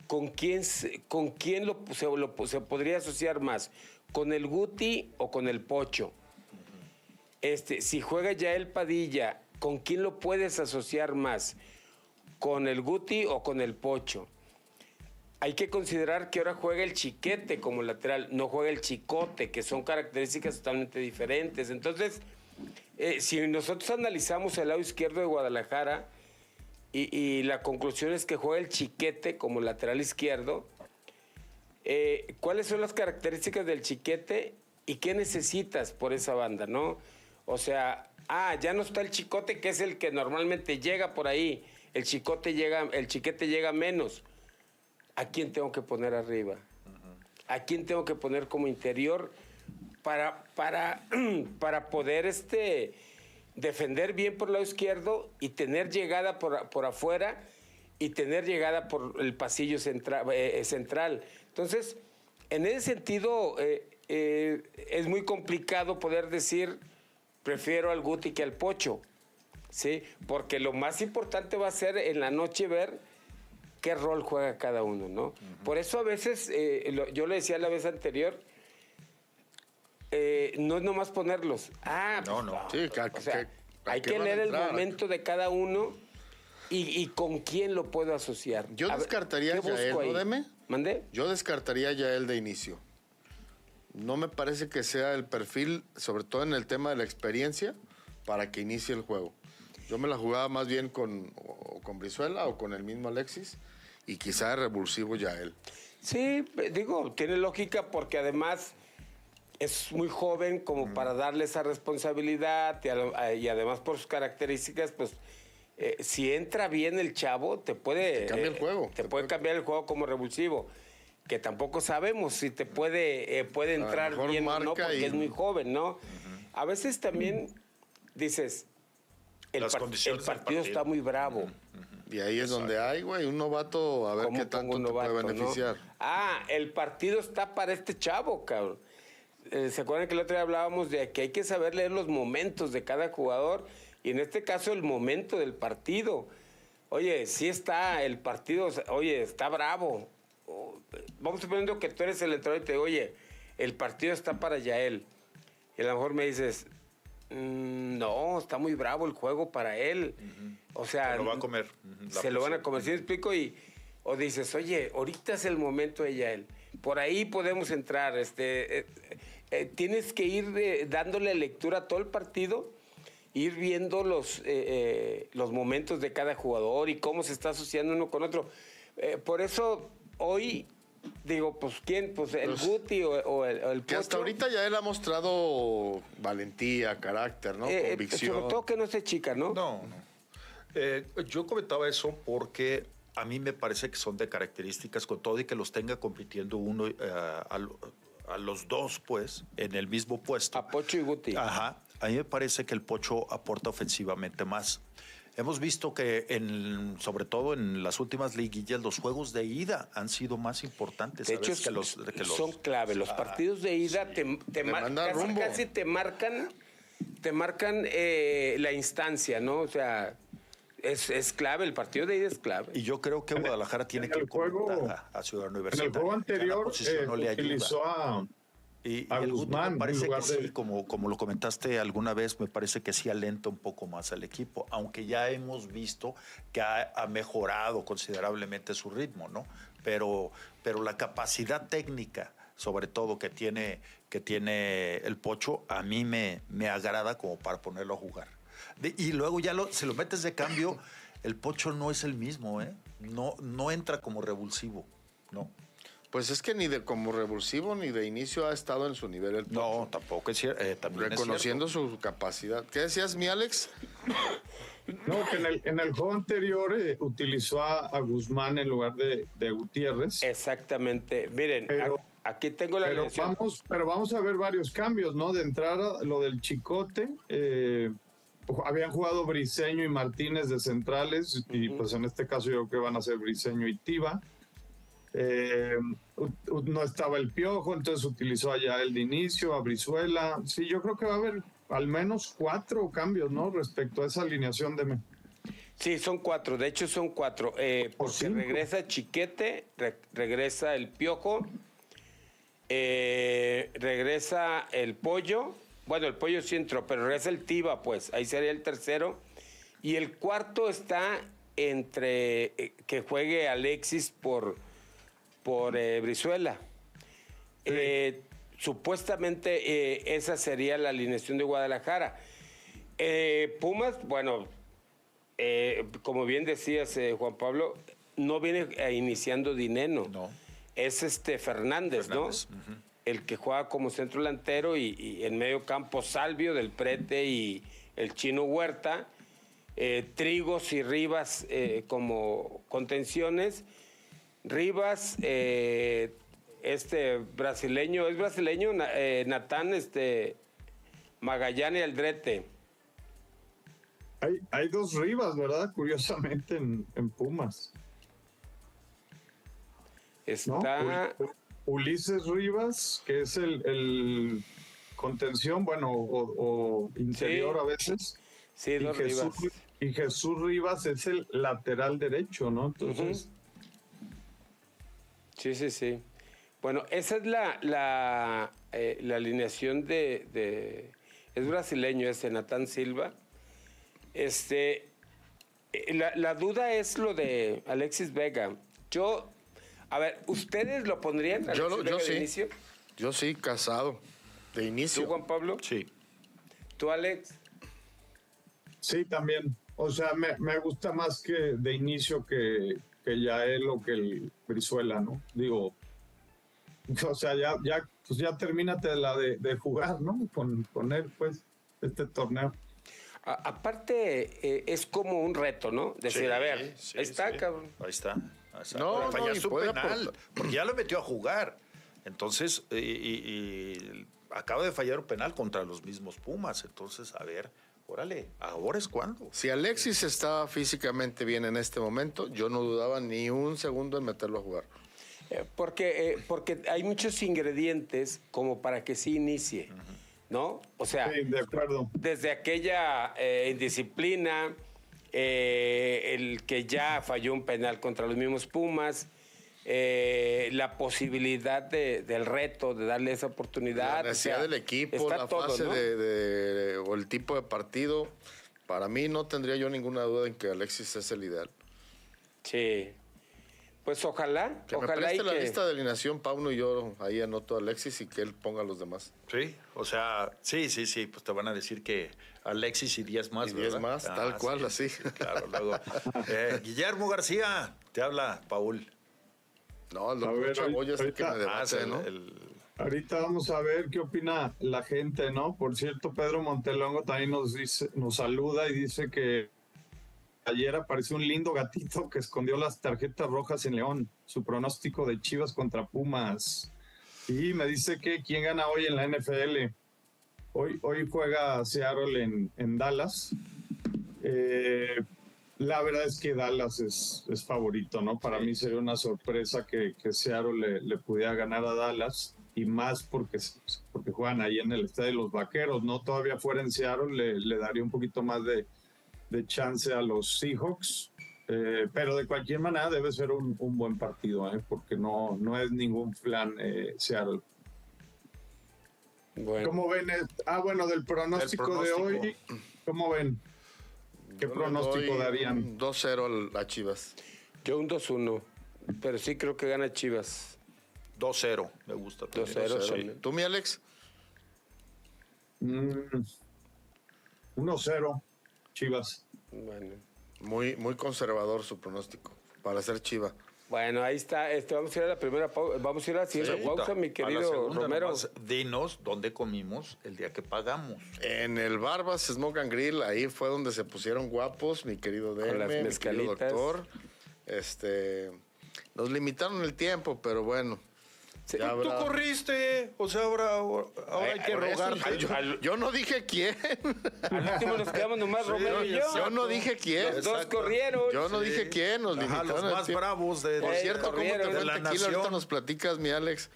¿con quién, con quién lo, se, lo- se podría asociar más? ¿Con el Guti o con el Pocho? Este, si juega Yael Padilla ¿con quién lo puedes asociar más? ¿Con el Guti o con el Pocho? Hay que considerar que ahora juega el chiquete como lateral, no juega el chicote, que son características totalmente diferentes. Entonces, eh, si nosotros analizamos el lado izquierdo de Guadalajara y, y la conclusión es que juega el chiquete como lateral izquierdo, eh, ¿cuáles son las características del chiquete y qué necesitas por esa banda, no? O sea, ah, ya no está el chicote, que es el que normalmente llega por ahí. El chicote llega, el chiquete llega menos. ¿A quién tengo que poner arriba? ¿A quién tengo que poner como interior para, para, <clears throat> para poder este, defender bien por el lado izquierdo y tener llegada por, por afuera y tener llegada por el pasillo centra- eh, central? Entonces, en ese sentido, eh, eh, es muy complicado poder decir prefiero al Guti que al Pocho, ¿sí? Porque lo más importante va a ser en la noche ver qué rol juega cada uno, ¿no? Por eso a veces, eh, lo- yo le decía la vez anterior, eh, no es nomás ponerlos. Ah, No, no. Sí, que- o sea, que- ¿a hay que a leer el momento de cada uno y, y con quién lo puedo asociar. Yo A ver, descartaría ¿qué a Yael, ¿no? Deme? ¿Mandé? Yo descartaría ya él de inicio. No me parece que sea el perfil, sobre todo en el tema de la experiencia, para que inicie el juego. Yo me la jugaba más bien con, o con Brizuela o con el mismo Alexis y quizá revulsivo ya él. Sí, eh, digo, tiene lógica porque además es muy joven como para darle esa responsabilidad y, a lo- a- y además por sus características, pues eh, si entra bien el chavo, te puede... Te cambia el eh, juego. Te, Te puede puede- cambiar el juego como revulsivo. Que tampoco sabemos si te puede, eh, puede entrar bien o no, porque y- es muy joven, ¿no? A veces también dices, el, par- condiciones el partido partido. está muy bravo. Y ahí es donde hay, güey, un novato a ver ¿Cómo qué tanto te puede no? beneficiar. Ah, el partido está para este chavo, cabrón. Eh, ¿Se acuerdan que el otro día hablábamos de que hay que saber leer los momentos de cada jugador? Y en este caso el momento del partido. Oye, sí está el partido, oye, está bravo. Vamos suponiendo que tú eres el entrenador y te digo, oye, el partido está para Yael. Y a lo mejor me dices, "Mm, no, está muy bravo el juego para él. O sea, Se lo va a comer. Se lo van a comer, ¿sí me explico? Y, o dices, oye, ahorita es el momento de Yael. Por ahí podemos entrar. Este, eh, eh, tienes que ir eh, dándole lectura a todo el partido, ir viendo los, los momentos de cada jugador y cómo se está asociando uno con otro. Por eso, hoy, digo, pues, ¿quién? Pues el Pues, Guti o, o el, o el Que hasta ahorita ya él ha mostrado valentía, carácter, ¿no? Eh, eh, Convicción. sobre todo que no se chica, ¿no? No, no. Eh, yo comentaba eso porque a mí me parece que son de características con todo y que los tenga compitiendo uno eh, a, a los dos, pues, en el mismo puesto. A Pocho y Guti. Ajá. A mí me parece que el Pocho aporta ofensivamente más. Hemos visto que, en, sobre todo en las últimas liguillas, los juegos de ida han sido más importantes. De a hecho, que los, que los- son clave. Los partidos de ida te, te mar- casi, te marcan, te marcan eh, la instancia, ¿no? O sea, es, es clave. El partido de ida es clave. Y yo creo que Guadalajara tiene en que el ir ventaja a Ciudad En Universitaria. el juego a anterior eh, no le ayuda. utilizó a, Y, y a Guzmán me parece que de- sí, como, como lo comentaste alguna vez, me parece que sí alenta un poco más al equipo, aunque ya hemos visto que ha, ha mejorado considerablemente su ritmo, ¿no? Pero, pero la capacidad técnica, sobre todo que tiene, que tiene el Pocho, a mí me, me agrada como para ponerlo a jugar. De- y luego ya lo, si lo metes de cambio, el Pocho no es el mismo, ¿eh? No, no entra como revulsivo, ¿no? Pues es que ni de como revulsivo ni de inicio ha estado en su nivel el No, tampoco es cierto. también es Reconociendo su capacidad. ¿Qué decías, mi Alex? No, que en el, en el juego anterior eh, utilizó a, a Guzmán en lugar de, de Gutiérrez. Exactamente. Miren, Pero- aquí tengo la Pero vamos, pero vamos a ver varios cambios, ¿no? De entrada, lo del Chicote. eh, habían jugado Briseño y Martínez de centrales, y pues en este caso yo creo que van a ser Briseño y Tiva. Eh, no estaba el Piojo, entonces utilizó allá el de inicio, a Brizuela. Sí, yo creo que va a haber al menos cuatro cambios, ¿no? Respecto a esa alineación de... Sí, son cuatro. De hecho, son cuatro. Eh, porque regresa Chiquete, re- regresa el Piojo, eh, regresa el Pollo. Bueno, el Pollo sí entró, pero regresa el Tiba, pues. Ahí sería el tercero. Y el cuarto está entre eh, que juegue Alexis por, por eh, Brizuela. Eh, supuestamente eh, esa sería la alineación de Guadalajara. Pumas, bueno, como bien decías, Juan Pablo, no viene iniciando Dineno. No. Es este Fernández, Fernández, ¿no? El que juega como centro delantero y, y en medio campo Salvio del Prete y el chino Huerta. eh, Trigos y Rivas eh, como contenciones. Rivas, eh, este brasileño, es brasileño, eh, Natán este, Magallanes y Aldrete. Hay, hay dos Rivas, ¿verdad? Curiosamente en, en Pumas. ¿no? Está, Ul- Ulises Rivas, que es el, el contención, bueno, o, o interior Sí. a veces. sí, Y Jesús, Rivas. y Jesús Rivas es el lateral derecho, ¿no? Entonces, Sí, sí, sí. Bueno, esa es la, la, eh, la alineación de, de- Es brasileño ese, Natán Silva. Este. eh, La, la duda es lo de Alexis Vega. Yo. A ver, ¿ustedes lo pondrían? Yo yo de sí. inicio? Yo sí, casado. De ¿Tú, inicio. Juan Pablo? Sí. ¿Tú, Alex? sí, también. O sea, me, me gusta más que de inicio que, que ya él o que el Brizuela, ¿no? Digo, <laughs> o sea, ya, ya, pues ya termínate la de, de jugar, ¿no? Con, con él, pues, este torneo. A- aparte, eh, es como un reto, ¿no? Decir, Sí, a ver, sí, ahí está, sí. cabrón. Ahí está. Ahí está. No, no, un puede penal, aportar. porque ya lo metió a jugar. Entonces, y, y- y acaba de fallar un penal contra los mismos Pumas. Entonces, a ver, órale, ahora es cuando. Si Alexis estaba físicamente bien en este momento, yo no dudaba ni un segundo en meterlo a jugar. Eh, Porque, eh, porque hay muchos ingredientes como para que sí inicie, ¿no? O sea, Sí, de acuerdo. desde aquella eh, indisciplina, eh, el que ya falló un penal contra los mismos Pumas, eh, la posibilidad de- del reto, de darle esa oportunidad. La o necesidad sea, del equipo, la todo, fase ¿no? de, de- o el tipo de partido. Para mí no tendría yo ninguna duda en que Alexis es el ideal. Sí. Pues ojalá, Que me ojalá y preste la que... lista de alineación, Pauno y yo ahí anoto a Alexis y que él ponga a los demás. Sí, o sea, sí, sí, sí, pues te van a decir que Alexis y 10 más, Y 10 ¿verdad? más, tal cual, así. Claro, luego. <laughs> Eh, Guillermo García, te habla Paul. No, el A doctor ver, Chaboy es el que ahorita- me Ah, debate, el- ¿no? el- Ahorita vamos a ver qué opina la gente, ¿no? Por cierto, Pedro Montelongo también nos dice, nos saluda y dice que ayer apareció un lindo gatito que escondió las tarjetas rojas en León. Su pronóstico de Chivas contra Pumas. Y me dice que quién gana hoy en la NFL. Hoy, hoy juega Seattle en, en Dallas. Eh, la verdad es que Dallas es, es favorito, ¿no? Para mí sería una sorpresa que, que Seattle le, le pudiera ganar a Dallas y más porque, porque juegan ahí en el estadio de los Vaqueros, ¿no? Todavía fuera en Seattle le, le daría un poquito más de, de chance a los Seahawks. Eh, pero de cualquier manera debe ser un, un buen partido, ¿eh? porque no, no es ningún plan eh, Seattle. Bueno. ¿Cómo ven? el- ah, bueno, del pronóstico, de hoy, ¿cómo ven? ¿Qué pronóstico darían? un 2-0 al- a Chivas. Yo un 2-1, pero sí creo que gana Chivas. 2-0, me gusta. también. 2-0, 2-0. sí. ¿Tú, mi Alex? Mm, 1-0, Chivas. Bueno. Muy, muy conservador su pronóstico para ser Chiva. Bueno, ahí está. Este, vamos a ir a la primera pausa. Vamos a ir a la siguiente Segunda. pausa, mi A la querido segunda Romero. nomás, dinos dónde comimos el día que pagamos. En el Barbas Smoke and Grill, ahí fue donde se pusieron guapos, mi querido las mi querido doctor. Este, nos limitaron el tiempo, pero bueno. Sí, ya Tú corriste, o sea, ahora, ahora hay que eso rogarte. yo, no dije quién. Al último nos quedamos nomás Romero y yo. Yo no dije quién. Los dos corrieron. Yo no Sí. dije quién, nos Ajá, los más tiempo. bravos de, Por Eh, cierto, ¿cómo te fue la el tequila? Ahorita nos platicas, mi Alex.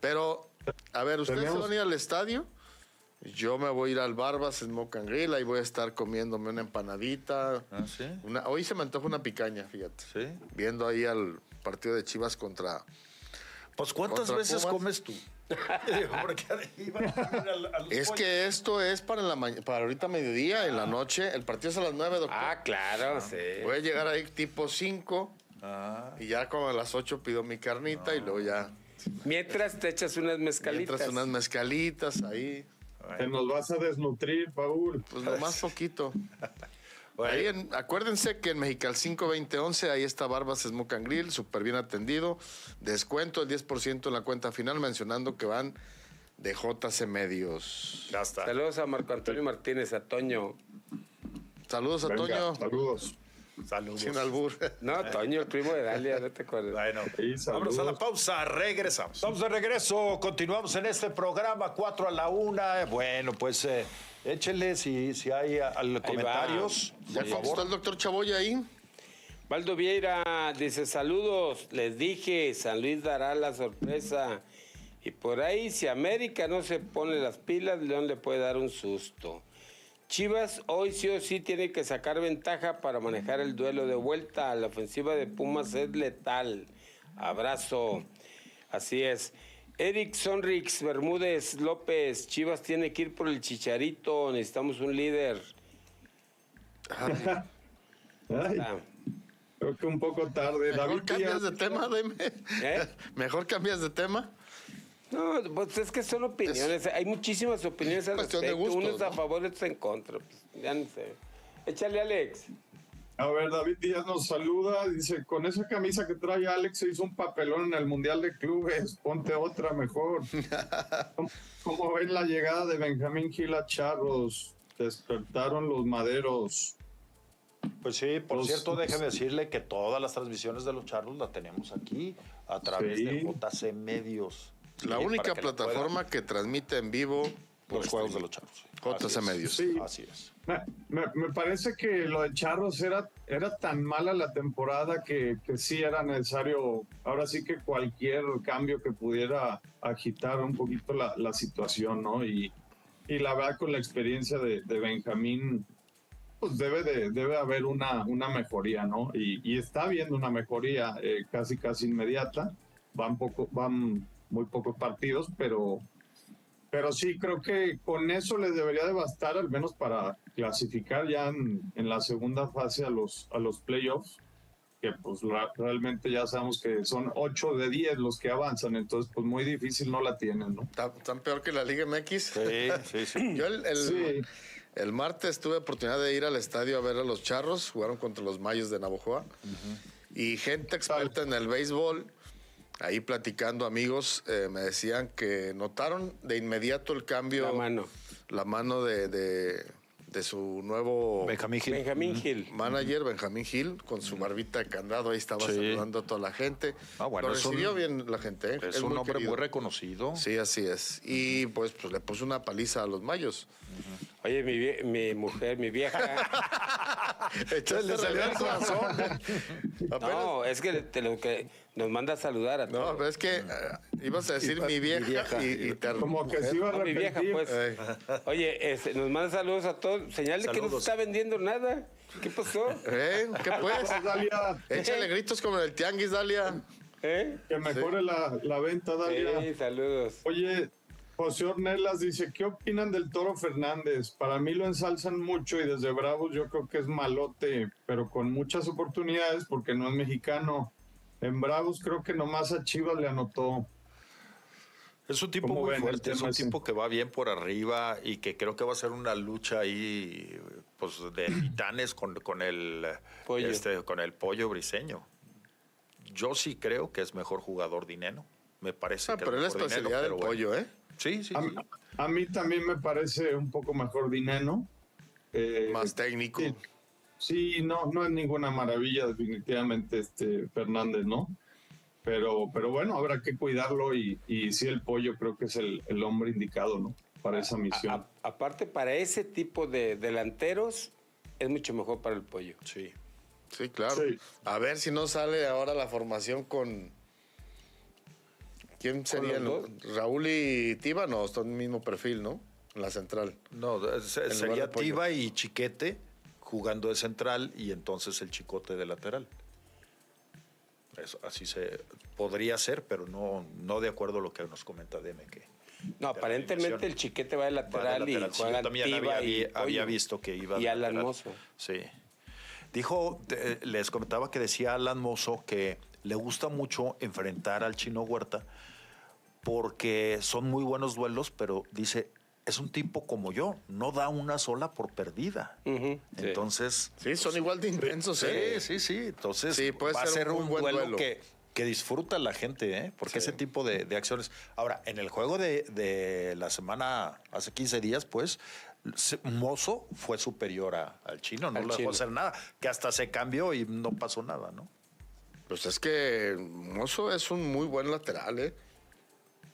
Pero, a ver, ¿ustedes se van a ir al estadio? Yo me voy a ir al Barbas Smoke and Grill, ahí voy a estar comiéndome una empanadita. Ah, ¿sí? Una- hoy se me antoja una picaña, fíjate. Sí. Viendo ahí al partido de Chivas contra... Pues ¿cuántas veces Pumas. comes tú? <laughs> Es que esto es para, la ma- para ahorita mediodía, en la noche. El partido es a las 9, doctor. Ah, claro, sí. Voy a llegar ahí tipo 5 Ah, y ya como a las 8 pido mi carnita y luego ya Mientras te echas unas mezcalitas. mientras unas mezcalitas ahí. Te nos vas a desnutrir, Paul. Pues lo más poquito. <laughs> bueno, Ahí en- acuérdense que en Mexical 52011 ahí está Barbas Smoke and Grill, súper bien atendido. Descuento el 10% en la cuenta final mencionando que van de JC Medios. ya está. Saludos a Marco Antonio Martínez, a Toño. Saludos a Venga, Toño, Saludos. Saludos. sin albur. No, Toño, el primo de Dalia, no te acuerdas. Bueno, Sí, vámonos a la pausa, regresamos. Estamos de regreso, continuamos en este programa, 4 a la 1. Bueno, pues eh, échenle si, si hay a- comentarios. ¿Ya por contestó favor. el doctor Chaboya ahí? Valdo Vieira dice, saludos, les dije, San Luis dará la sorpresa. Y por ahí, si América no se pone las pilas, León le puede dar un susto. Chivas hoy sí o sí tiene que sacar ventaja para manejar el duelo de vuelta. La ofensiva de Pumas es letal. Abrazo. Así es. Eric Sonrix Bermúdez López, Chivas tiene que ir por el chicharito, necesitamos un líder. Ay, creo que un poco tarde. David Mejor cambias Díaz, de tema, dime. ¿Eh? <laughs> Mejor cambias de tema. No, pues es que son opiniones. Hay muchísimas opiniones al cuestión de respecto. gustos, Unos a ¿no? favor, otros en contra. Pues, ya no sé. Échale, Alex. A ver, David Díaz nos saluda. Dice: Con esa camisa que trae Alex se hizo un papelón en el Mundial de Clubes. Ponte otra mejor. ¿Cómo, <laughs> cómo ven la llegada de Benjamín Gil a Charros? Despertaron los maderos. Pues sí, por Los- cierto, déjeme decirle que todas las transmisiones de los charlos las tenemos aquí a través Sí. de JC Medios. La Sí, única que plataforma que transmite en vivo puedan- los juegos de los charlos. Así es. Medios. Sí. Así es. Me, me- me parece que lo de Charros era, era tan mala la temporada que, que sí era necesario, ahora sí que cualquier cambio que pudiera agitar un poquito la, la situación, ¿no? Y, y la verdad con la experiencia de, de Benjamín, pues debe de debe haber una, una mejoría, ¿no? Y, y está habiendo una mejoría eh, casi casi inmediata. Van poco, van muy pocos partidos, pero pero sí, creo que con eso les debería de bastar, al menos para clasificar ya en, en la segunda fase a los, a los playoffs, que pues realmente ya sabemos que son 8 de 10 los que avanzan, entonces pues muy difícil no la tienen, ¿no? ¿Tan, tan peor que la Liga MX? Sí, sí, sí. <laughs> Yo el, el- Sí. el martes tuve oportunidad de ir al estadio a ver a los charros, jugaron contra los Mayos de Navojoa. Y gente experta en el béisbol, ahí platicando amigos, eh, me decían que notaron de inmediato el cambio, La mano. la mano de, de- de su nuevo Benjamín Gil. Benjamín Gil. manager, Benjamín Gil, con su barbita de candado, ahí estaba Sí. saludando a toda la gente. Ah, bueno, Lo un- recibió bien la gente. ¿eh? Es un muy hombre querido. muy reconocido. Sí, así es. Y pues, pues le puso una paliza a los mayos. Oye, mi, vie- mi mujer, mi vieja. <laughs> Le salió el corazón. <laughs> Apenas- no, es que, te lo que nos manda a saludar a No, todos. pero es que eh, ibas a decir mi vieja, vieja. y, y te Como que se iba a No, mi vieja, pues. Oye, este, nos manda saludos a todos. Señal de que no se está vendiendo nada. ¿Qué pasó? ¿Eh? ¿Qué <laughs> pues? Dalia, Échale gritos como en el tianguis, Dalia. ¿Eh? que mejore la, la venta, Dalia. Sí, saludos. Oye, José Ornelas dice, ¿qué opinan del Toro Fernández? Para mí lo ensalzan mucho y desde Bravos yo creo que es malote, pero con muchas oportunidades porque no es mexicano. En Bravos creo que nomás a Chivas le anotó. Es un tipo ¿Cómo muy ven fuerte, es un ese? tipo que va bien por arriba y que creo que va a ser una lucha ahí pues, de titanes con, con el Pollo. este, con el pollo briseño. Yo sí creo que es mejor jugador dinero. Me parece Ah, que pero es la especialidad del pero bueno. pollo, ¿eh? Sí, sí, A, sí. a mí también me parece un poco mejor Dineno. Eh, Más técnico. sí. Sí, no, no es ninguna maravilla definitivamente este Fernández, ¿no? Pero, pero bueno, habrá que cuidarlo y, y sí el pollo creo que es el, el hombre indicado, ¿no? Para esa A- misión. a- aparte, para ese tipo de delanteros, es mucho mejor para el pollo. Sí. Sí, claro. Sí. A ver si no sale ahora la formación con. ¿Quién sería? los el- Raúl y Tiba, no, están en el mismo perfil, ¿no? En la central. No, sería. Tiva y Chiquete jugando de central y entonces el Chicote de lateral. Eso, así se podría ser, pero no, no de acuerdo a lo que nos comenta Deme que No, aparentemente el chiquete va de va de lateral, lateral. y Sí, juega yo también había, y había- visto que iba Y Alan lateral. Mozo. Sí. Dijo, les comentaba que decía Alan Mozo que le gusta mucho enfrentar al chino Huerta porque son muy buenos duelos, pero dice, es un tipo como yo, no da una sola por perdida. Entonces, Sí, son igual de intensos, Sí, ¿eh? sí, sí. Entonces Sí, puede va a ser un buen duelo, duelo. Que, que disfruta la gente, ¿eh? Porque Sí. ese tipo de, de acciones. Ahora, en el juego de, de la semana, hace 15 días, pues, Mozo fue superior a- al chino, no Al le dejó chino. hacer nada, que hasta se cambió y no pasó nada, ¿no? Pues es que Mozo es un muy buen lateral, ¿eh?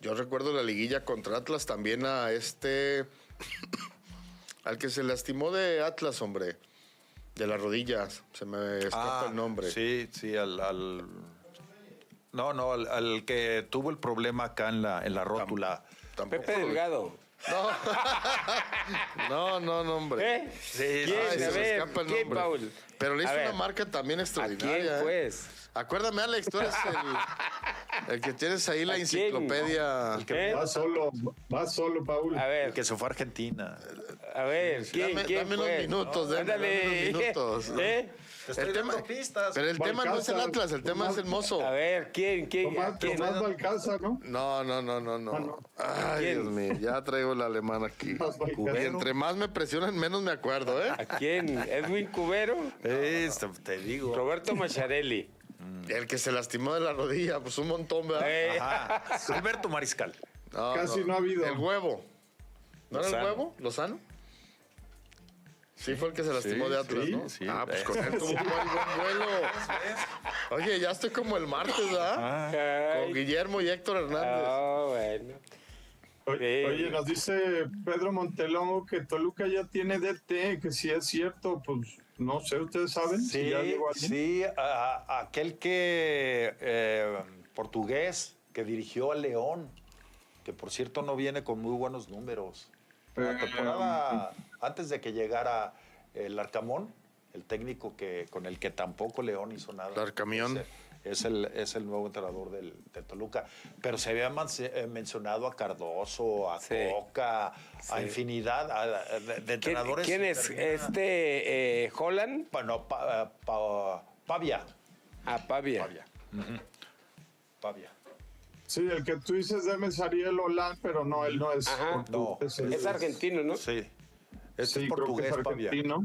Yo recuerdo la liguilla contra Atlas también a este. <coughs> al que se lastimó de Atlas, hombre. De las rodillas. Se me escapa el nombre. Ah, Sí, sí, al. al- no, no, al, al que tuvo el problema acá en la, en la rótula. Tampoco Pepe Delgado. <laughs> No, no, no, hombre. ¿Eh? Sí, ¿Quién? Ay, se a me escapa el ¿quién, nombre. Paul? Pero le A hizo ver, una marca también ¿A extraordinaria. quién, ¿eh? Acuérdame, Alex, tú eres el, el que tienes ahí la enciclopedia. ¿Eh? Va solo, va solo, Paul. A El ver, que se fue a Argentina. a ver, ¿quién, Dame- quién dame unos minutos, dame- Ándale. dame unos minutos. <laughs> ¿Eh? El tema- Pero el tema no es el. Atlas, el tema es el mozo. A ver, ¿quién, quién? Tomás, quién? Tomás Balcázar, ¿no? No, no, no, no, no. Ay, ¿Quién? Dios mío, ya traigo el alemán aquí. <laughs> Y entre más me presionan, menos me acuerdo, ¿eh? ¿A quién? ¿Edwin Cubero? Este, te digo. Roberto Macharelli. El que se lastimó de la rodilla, pues un montón, ¿verdad? Eh, Ajá. <laughs> Alberto Mariscal. No, Casi no ha habido. El huevo. ¿No era el huevo? ¿Lozano? Sí, fue el que se lastimó Sí, de Atlas, sí, ¿no? sí. ah, pues con él <laughs> tuvo un buen, vuelo. Oye, ya estoy como el martes, ¿verdad? Con ay, Guillermo y Héctor Hernández. ah, bueno. Oye, Sí. oye, nos dice Pedro Montelongo que Toluca ya tiene DT, que si es cierto, pues no sé, ¿ustedes saben? si Sí, ya llegó alguien? sí, a- a- aquel que eh, portugués que dirigió a León, que por cierto no viene con muy buenos números. La Eh, temporada antes de que llegara el Arcamón, el técnico que con el que tampoco León hizo nada. Larcamión. Es, es el, es el nuevo entrenador del, de Toluca. Pero se había eh, mencionado a Cardoso, a Sí. Coca, a infinidad a- a- de, de ¿Quién, entrenadores. quién es? Termina- ¿Este eh, Holland? Bueno, pa- pa- Pavia. Ah, Pavia. Pavia. Sí, el que tú dices de Ariel Holand, pero no, él no es. Ajá. No, Es argentino, ¿no? Sí. Este Sí, es portugués, creo que es Pavia. argentino.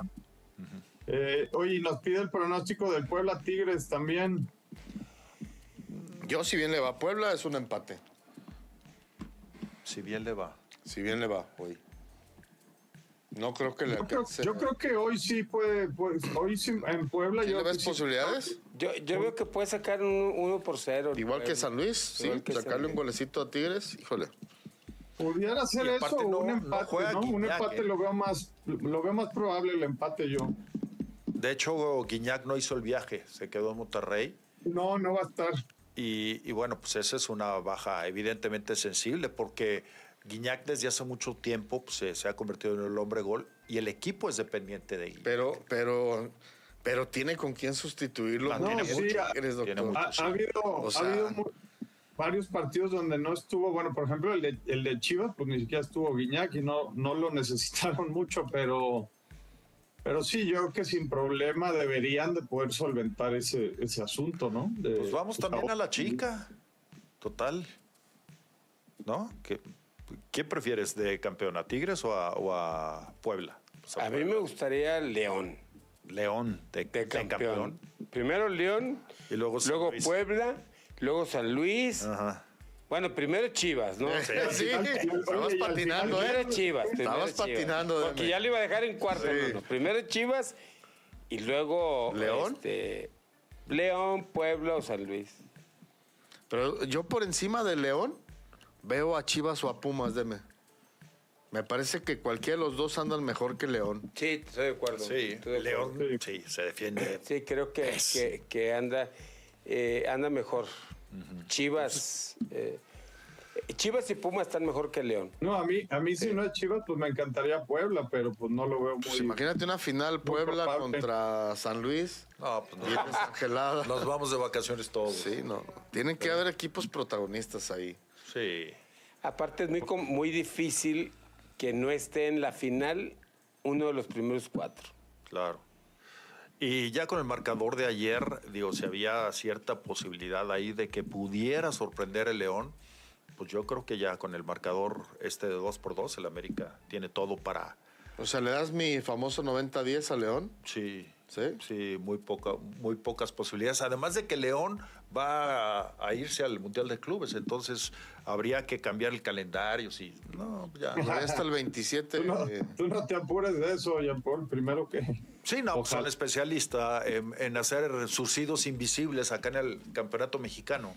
Eh, oye, y nos pide el pronóstico del Puebla Tigres también. Yo, si bien le va a Puebla, es un empate. Si bien le va. Si bien le va, hoy. No creo que le Yo creo, alcance. yo creo que hoy sí puede, pues, hoy sí en Puebla. ¿Sí yo le creo ves sí. posibilidades? Yo, yo veo que puede sacar un 1 por 0. Igual que San Luis, sí. Sacarle un golecito a Tigres, híjole. Pudiera ser eso no- un empate, ¿no? Un empate ¿eh? lo veo más, lo veo más probable el empate yo. De hecho, Guiñac no hizo el viaje, se quedó en Monterrey. No, no va a estar. Y, y bueno, pues esa es una baja evidentemente sensible porque Guiñac desde hace mucho tiempo pues, se, se ha convertido en el hombre gol y el equipo es dependiente de Guiñac. Pero, pero, pero tiene con quién sustituirlo. No, muy tiene bien, mucho. Tigres, doctor. Tiene mucho. Ha, ha habido, O sea- ha habido mu- varios partidos donde no estuvo, bueno, por ejemplo, el de, el de Chivas, pues ni siquiera estuvo Guiñac y no, no lo necesitaron <laughs> mucho, pero, pero sí, yo creo que sin problema deberían de poder solventar ese, ese asunto, ¿no? De- Pues vamos también a la chica. Total. ¿No? ¿Qué, ¿Quién prefieres de campeón? ¿A Tigres o a, o a Puebla? Pues A mí me gustaría León. León de, De de campeón. Primero León, Y luego San luego Luis. Puebla, luego San Luis. Ajá. Bueno, primero Chivas, ¿no? <laughs> Sí, al estabas patinando, Primero ¿eh? Chivas. primero Estabas Chivas. patinando, Porque Deme. ya lo iba a dejar en cuarto, Sí. hermano. Primero Chivas y luego. ¿León? este, León, Puebla o San Luis. Pero yo por encima de León veo a Chivas o a Pumas, deme. Me parece que cualquiera de los dos andan mejor que León. Sí, estoy de acuerdo. Sí, estoy de acuerdo. León sí, se defiende. Sí, creo que, que, que anda, eh, anda mejor. Chivas. eh, Chivas y Pumas están mejor que León. No, a mí, a mí si no es Chivas, pues me encantaría Puebla, pero pues no lo veo muy... Pues imagínate una final Puebla contra San Luis. No, pues no. desangelada. Nos vamos de vacaciones todos. Sí, no. Tienen que haber equipos protagonistas ahí. Sí. Aparte es muy, com- muy difícil que no esté en la final uno de los primeros cuatro. Claro. Y ya con el marcador de ayer, digo, si había cierta posibilidad ahí de que pudiera sorprender el León, pues yo creo que ya con el marcador este de 2 por 2 el América tiene todo para... O sea, le das mi famoso 90-10 a León. Sí, ¿Sí? sí, muy, poca, muy pocas posibilidades. Además de que León va a, a irse al Mundial de Clubes, entonces habría que cambiar el calendario. Sí, no, ya. De hasta el 27. Tú no, eh, tú no te apures de eso, Jean Paul. Primero que... Sí, no, pues son Ojalá. especialistas en, en hacer surcidos invisibles acá en el campeonato mexicano.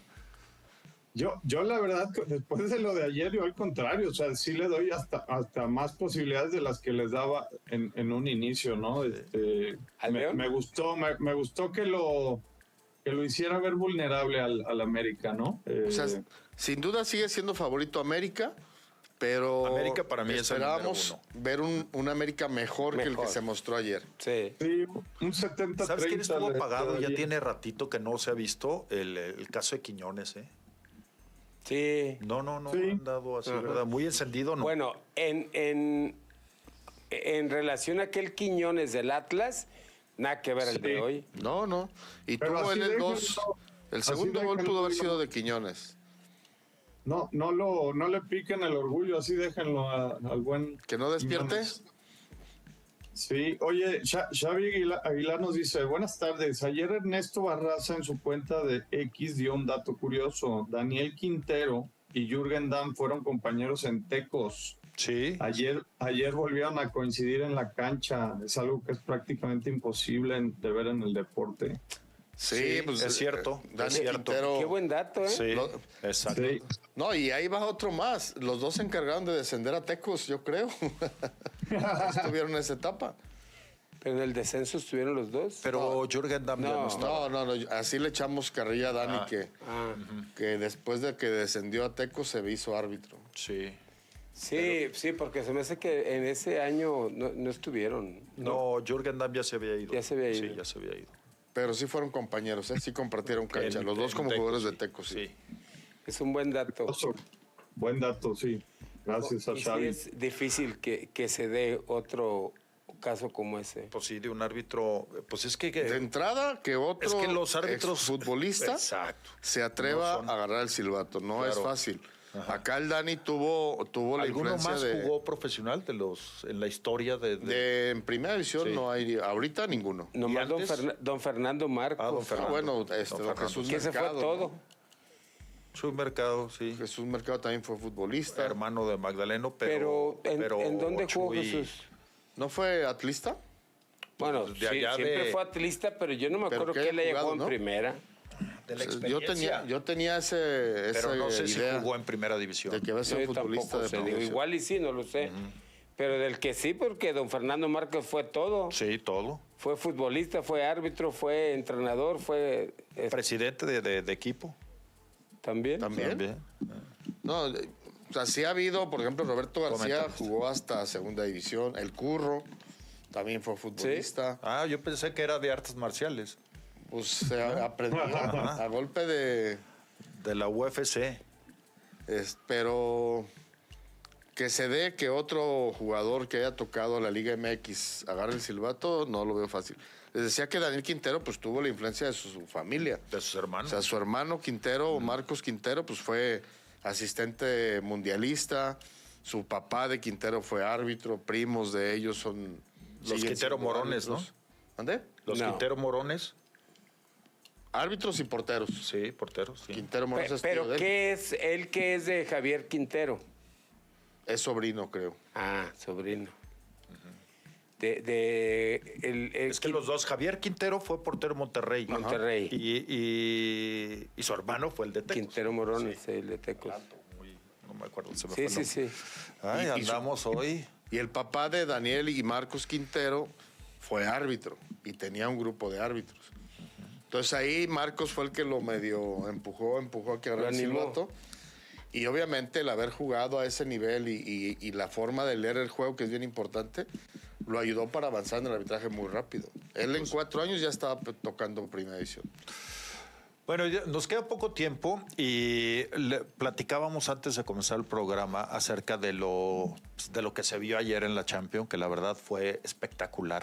Yo, yo la verdad, después de lo de ayer, yo al contrario, o sea, sí le doy hasta, hasta más posibilidades de las que les daba en, en un inicio, ¿no? Este, ¿Al me, León? me gustó, me, me gustó que lo, que lo hiciera ver vulnerable al, al América, ¿no? Eh, o sea, sin duda sigue siendo favorito América, pero América para mí es el número esperábamos ver un, un América mejor, que el que se mostró ayer. Sí. sí, un 70 ¿Sabes quién estuvo apagado? Ya tiene ratito que no se ha visto el, el caso de Quiñones, ¿eh? Sí. No, no, no Sí. han dado así, Ajá. ¿verdad? Muy encendido, ¿no? Bueno, en, en, en relación a aquel Quiñones del Atlas, nada que ver el Sí. de hoy. No, no. Y Pero tuvo él el déjenlo, dos. El así segundo gol pudo haber sido de Quiñones. No, no, lo, no le piquen el orgullo, así déjenlo a- al buen. Que no despierte. Quiñones. Sí, oye, Xa- Xavi Aguilar, Aguilar nos dice, buenas tardes. Ayer Ernesto Barraza en su cuenta de X dio un dato curioso. Daniel Quintero y Jürgen Damm fueron compañeros en Tecos. Sí. Ayer, ayer volvieron a coincidir en la cancha. Es algo que es prácticamente imposible de ver en el deporte. Sí, Sí, pues es cierto, eh, Dani es cierto. Quintero- Qué buen dato, ¿eh? Sí, Lo- exacto. Sí. No, y ahí va otro más. Los dos se encargaron de descender a Tecos, yo creo. <laughs> Estuvieron en esa etapa. Pero en el descenso estuvieron los dos. Pero Jürgen Damm ya No. no estaba. No, no, no. Así le echamos carrilla a Dani Ah. que, Ah, que después de que descendió a Tecos se hizo árbitro. Sí. Sí, sí, porque se me hace que en ese año no, no estuvieron. No, Jürgen Damm ya se había ido. Ya se había ido. Sí, ya se había ido. Pero sí fueron compañeros, ¿eh? sí compartieron <laughs> cancha. Los dos como jugadores de sí. Tecos, sí. Sí. Es un buen dato. Buen dato, sí. Gracias a sí es difícil que, que se dé otro caso como ese. Pues sí, de un árbitro. Pues es que. que- De entrada, que otro es que los árbitros. futbolista Exacto. se atreva No son- a agarrar el silbato. No Claro. es fácil. Acá el Dani tuvo, tuvo la ¿Alguno influencia más de, jugó profesional de los en la historia de, de- de- En primera división Sí. no hay ahorita ninguno. Nomás don? Ferna- don Fernando Marcos. Ah, don Ah, bueno, este, Don. Jesús que se fue Mercado. todo. ¿no? mercado? Sí. Jesús Mercado también fue futbolista. Hermano de Magdaleno, pero. Pero, ¿en, pero ¿en dónde jugó Jesús? ¿No fue atlista? Bueno, de sí, allá siempre de- fue atlista, pero yo no me acuerdo que él le llegó jugado, en ¿no? primera. De la yo tenía, yo tenía ese, esa pero no sé idea si jugó en primera división. de que va a ser Yo futbolista de sé, digo, profesión. igual y sí, no lo sé. Pero del que sí, porque don Fernando Marcos fue todo. Sí, todo. Fue futbolista, fue árbitro, fue entrenador, fue eh, Presidente de, de- de equipo. también. También. No, o sea, sí ha habido, por ejemplo, Roberto García Coméntanos. jugó hasta segunda división. El Curro también fue futbolista. Ah, yo pensé que era de artes marciales. Pues <laughs> se a- aprendió a golpe de... De la UFC. es- pero que se dé que otro jugador que haya tocado la Liga MX agarre el silbato, no lo veo fácil. Les decía que Daniel Quintero pues tuvo la influencia de su, su familia. De sus O hermanos. sea, su hermano Quintero, Marcos Quintero, pues fue asistente mundialista. Su papá de Quintero fue árbitro, primos de ellos son... Los Quintero Morones, ¿no? ¿Mande? Los No. Quintero Morones. Árbitros y porteros. Sí, porteros. Sí. Quintero Pe- Morones es tío pero de él. ¿qué es él que es de Javier Quintero? Es sobrino, creo. Ah, sobrino. De, de el, el Es que los dos, Javier Quintero fue portero Monterrey. Monterrey. Y, y- y su hermano fue el de Tecos. Quintero Morones, el de Tecos. Muy- no me acuerdo, se me Sí, fue sí, sí. Ay, Y- y su- andamos hoy. Y el papá de Daniel y Marcos Quintero fue árbitro y tenía un grupo de árbitros. Entonces ahí Marcos fue el que lo medio empujó, empujó a que agarrara el silbato. Y obviamente el haber jugado a ese nivel y, y- y la forma de leer el juego, que es bien importante, lo ayudó para avanzar en el arbitraje muy rápido. Él en cuatro años ya estaba tocando primera edición. Bueno, ya nos queda poco tiempo y le- platicábamos antes de comenzar el programa acerca de lo, de lo que se vio ayer en la Champions, que la verdad fue espectacular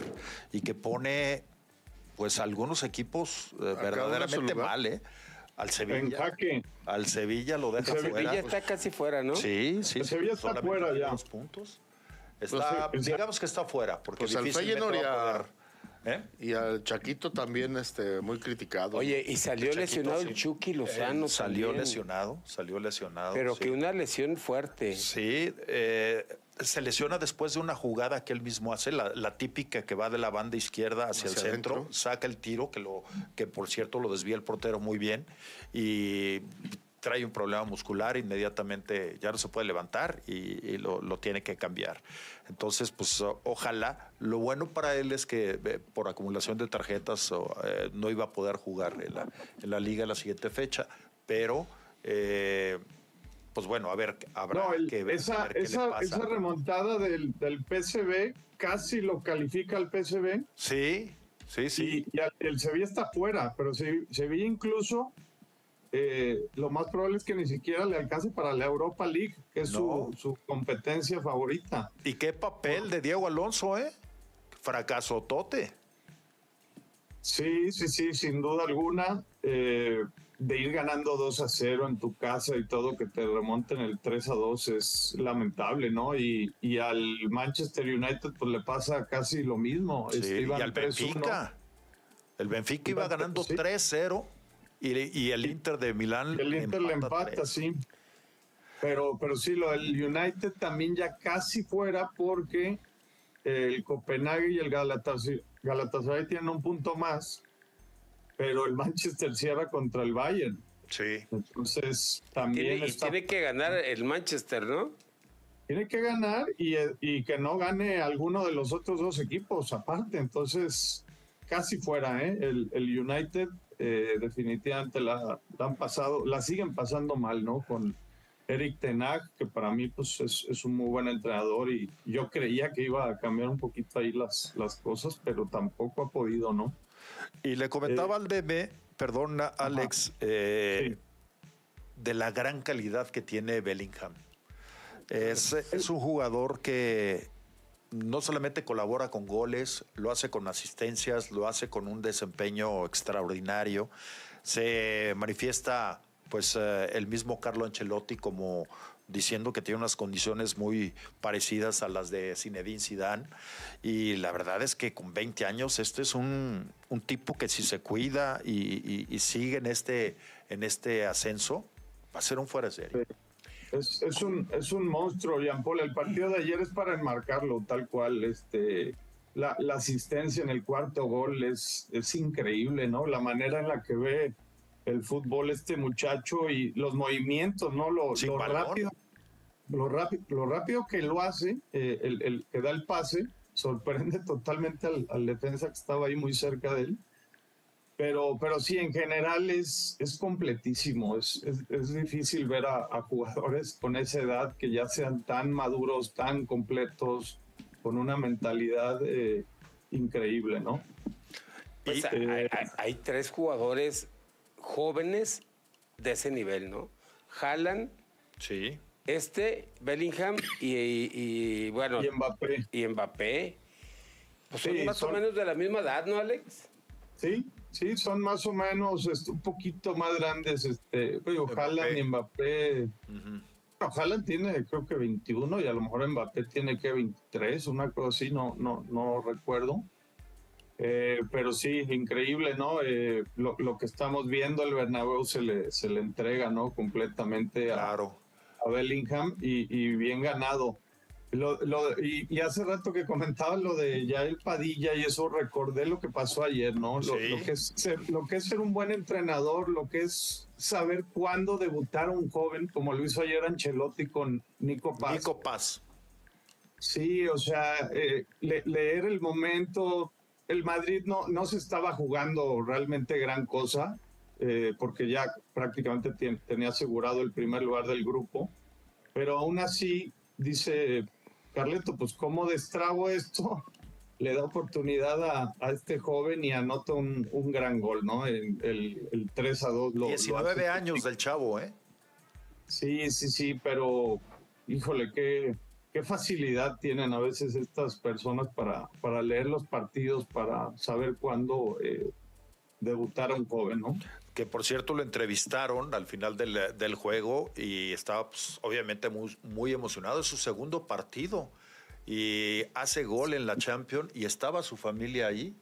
y que pone pues algunos equipos eh, verdaderamente mal, ¿eh? Al En Sevilla. jaque. Al Sevilla lo deja Sevilla fuera. Sevilla está casi fuera, ¿no? Sí, sí. El sí, Sevilla está fuera ya. dos puntos. Está, Pues sí, digamos que está fuera, porque Pues al difícilmente Feyenoord va a ya- poder, ¿eh? Y al Chaquito también este, muy criticado. Oye, y salió Chaquito, lesionado sí. el Chucky Lozano. Eh, salió también. lesionado, salió lesionado. Pero sí. que una lesión fuerte. Sí, eh, se lesiona después de una jugada que él mismo hace, la, la típica que va de la banda izquierda hacia, Hacia el centro, adentro. saca el tiro, que, lo, que por cierto lo desvía el portero muy bien, y trae un problema muscular, inmediatamente ya no se puede levantar y, y lo, lo tiene que cambiar. Entonces, pues ojalá, lo bueno para él es que eh, por acumulación de tarjetas eh, no iba a poder jugar en la, en la liga la siguiente fecha, pero... eh, pues bueno, a ver, habrá No, el- que ver, esa, ver qué le esa, pasa. esa remontada del, del PSV casi lo califica el PSV Sí, sí, sí. y, y al- el Sevilla está fuera, pero Se- Sevilla incluso eh, lo más probable es que ni siquiera le alcance para la Europa League, que es No. su, su competencia favorita. ¿Y qué papel de Diego Alonso, eh? Fracaso tote. Sí, sí, sí, sin duda alguna. eh, de ir ganando 2 a 0 en tu casa y todo, que te remonten el 3 a 2 es lamentable, ¿no? Y, y al Manchester United pues le pasa casi lo mismo. Sí, Este, y al 3-1. Benfica. El Benfica iba ganando sí. 3-0 y, y el Inter de Milán. El Inter le empata, 3. sí. Pero, pero sí, lo del United también ya casi fuera porque el Copenhague y el Galatasaray, Galatasaray tienen un punto más, pero el Manchester cierra contra el Bayern. Sí. Entonces también Tiene, y está- tiene que ganar el Manchester, ¿no? tiene que ganar y, y que no gane alguno de los otros dos equipos aparte. Entonces, casi fuera, ¿eh? El, el United eh, definitivamente la, la han pasado, la siguen pasando mal, ¿no? Con Eric Tenag, que para mí pues es, es un muy buen entrenador y yo creía que iba a cambiar un poquito ahí las, las cosas, pero tampoco ha podido, ¿no? Y le comentaba Eh, al bebé, perdona, Alex, eh, de la gran calidad que tiene Bellingham. Es, es un jugador que no solamente colabora con goles, lo hace con asistencias, lo hace con un desempeño extraordinario. Se manifiesta, pues, eh, el mismo Carlo Ancelotti como diciendo que tiene unas condiciones muy parecidas a las de Zinedine Zidane y la verdad es que con 20 años este es un, un tipo que si se cuida y, sigue en este, en este ascenso va a ser un fuera de serie. Es, es un, es un monstruo, Jean Paul. El partido de ayer es para enmarcarlo tal cual. Este, la, la asistencia en el cuarto gol es, es increíble, ¿no? La manera en la que ve el fútbol este muchacho y los movimientos, ¿no? Lo, lo rápido, lo, rápido, lo rápido que lo hace, eh, el, el que da el pase, sorprende <laughs> totalmente al, al defensa que estaba ahí muy cerca de él. Pero, pero sí, en general es, es completísimo. Es, es, es difícil ver a, a jugadores con esa edad que ya sean tan maduros, tan completos, con una mentalidad eh, increíble, ¿no? Pues hay, hay- hay tres jugadores jóvenes de ese nivel, ¿no? Haaland, Sí. este, Bellingham y, y- y, bueno, Y Mbappé, y Mbappé. Pues son más son- o menos de la misma edad, ¿no, Alex? sí, sí, son más o menos este, un poquito más grandes. Este. Haaland y Mbappé. Haaland tiene creo que 21 y a lo mejor Mbappé tiene que 23, una cosa así, no, no, no recuerdo. Eh, pero sí, increíble, ¿no? Eh, lo, lo que estamos viendo, el Bernabéu se le, se le entrega, ¿no? Completamente a, Claro. a Bellingham y, y bien ganado. Lo, lo- y, y hace rato que comentaba lo de Yael Padilla y eso recordé lo que pasó ayer, ¿no? Lo, Sí. lo que es ser, lo que es ser un buen entrenador, lo que es saber cuándo debutar a un joven, como lo hizo ayer Ancelotti con Nico Paz. Nico Paz. Sí, o sea, eh, le- leer el momento. El Madrid no, no se estaba jugando realmente gran cosa. eh, porque ya prácticamente tenía asegurado el primer lugar del grupo, pero aún así dice Carleto, pues ¿cómo destrabo esto? <laughs> Le da oportunidad a, a este joven y anota un, un gran gol, ¿no? El, el, el 3 a 2. Lo, 19 años del chavo, ¿eh? Sí, sí, sí, pero híjole, qué, qué facilidad tienen a veces estas personas para, para leer los partidos, para saber cuándo eh, debutar a un joven, ¿no? Que por cierto lo entrevistaron al final del, del juego y estaba pues, obviamente muy, muy emocionado. Es su segundo partido y hace gol en la Champions y estaba su familia ahí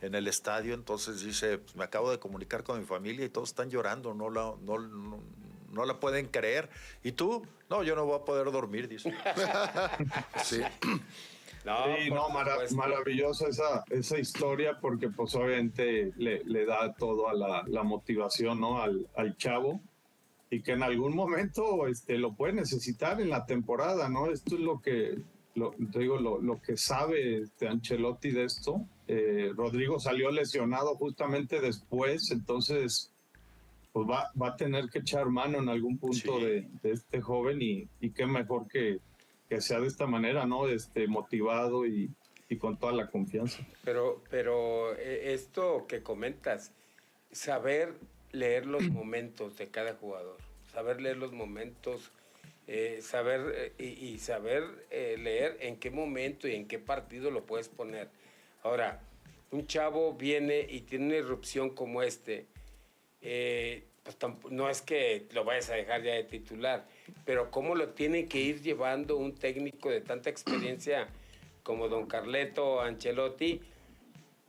en el estadio. Entonces dice: pues, Me acabo de comunicar con mi familia y todos están llorando, no, la, no, no, no la pueden creer. ¿Y tú? No, yo no voy a poder dormir, dice. <laughs> sí. <clears throat> No, sí, no maravillosa esa, esa historia porque pues obviamente le, le da todo a la, la motivación ¿no? al, al, chavo y que en algún momento este, lo puede necesitar en la temporada, ¿no? Esto es lo que, lo, digo, lo, lo, que sabe este Ancelotti de esto. Eh, Rodrigo salió lesionado justamente después, entonces pues va, va a tener que echar mano en algún punto sí. de, de, este joven y, y qué mejor que, que, sea de esta manera, ¿no? Este, motivado y, y con toda la confianza. Pero, pero eh, esto que comentas, saber leer los <clears throat> momentos de cada jugador, saber leer los momentos, eh, saber eh, y, y, saber eh, leer en qué momento y en qué partido lo puedes poner. Ahora, un chavo viene y tiene una irrupción como este, eh, pues no es que lo vayas a dejar ya de titular, pero cómo lo tiene que ir llevando un técnico de tanta experiencia como don Carleto Ancelotti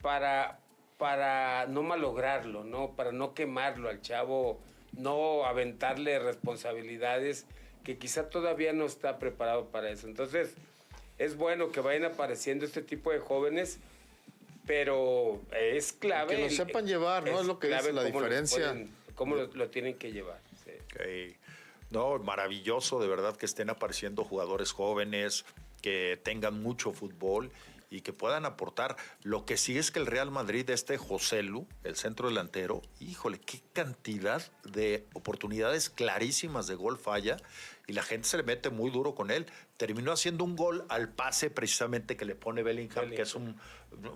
para, para no malograrlo, ¿no? para no quemarlo al chavo, no aventarle responsabilidades que quizá todavía no está preparado para eso. Entonces, es bueno que vayan apareciendo este tipo de jóvenes pero es clave. Que lo sepan llevar, ¿no? Es, lo que dice la diferencia. Pueden, cómo lo, lo, tienen que llevar. Sí. Okay. No, maravilloso, de verdad, que estén apareciendo jugadores jóvenes, que tengan mucho fútbol y que puedan aportar. Lo que sí es que el Real Madrid, este José Lu, el centro delantero, híjole, qué cantidad de oportunidades clarísimas de gol falla y la gente se le mete muy duro con él. Terminó haciendo un gol al pase precisamente que le pone Bellingham, Bellingham. que es un,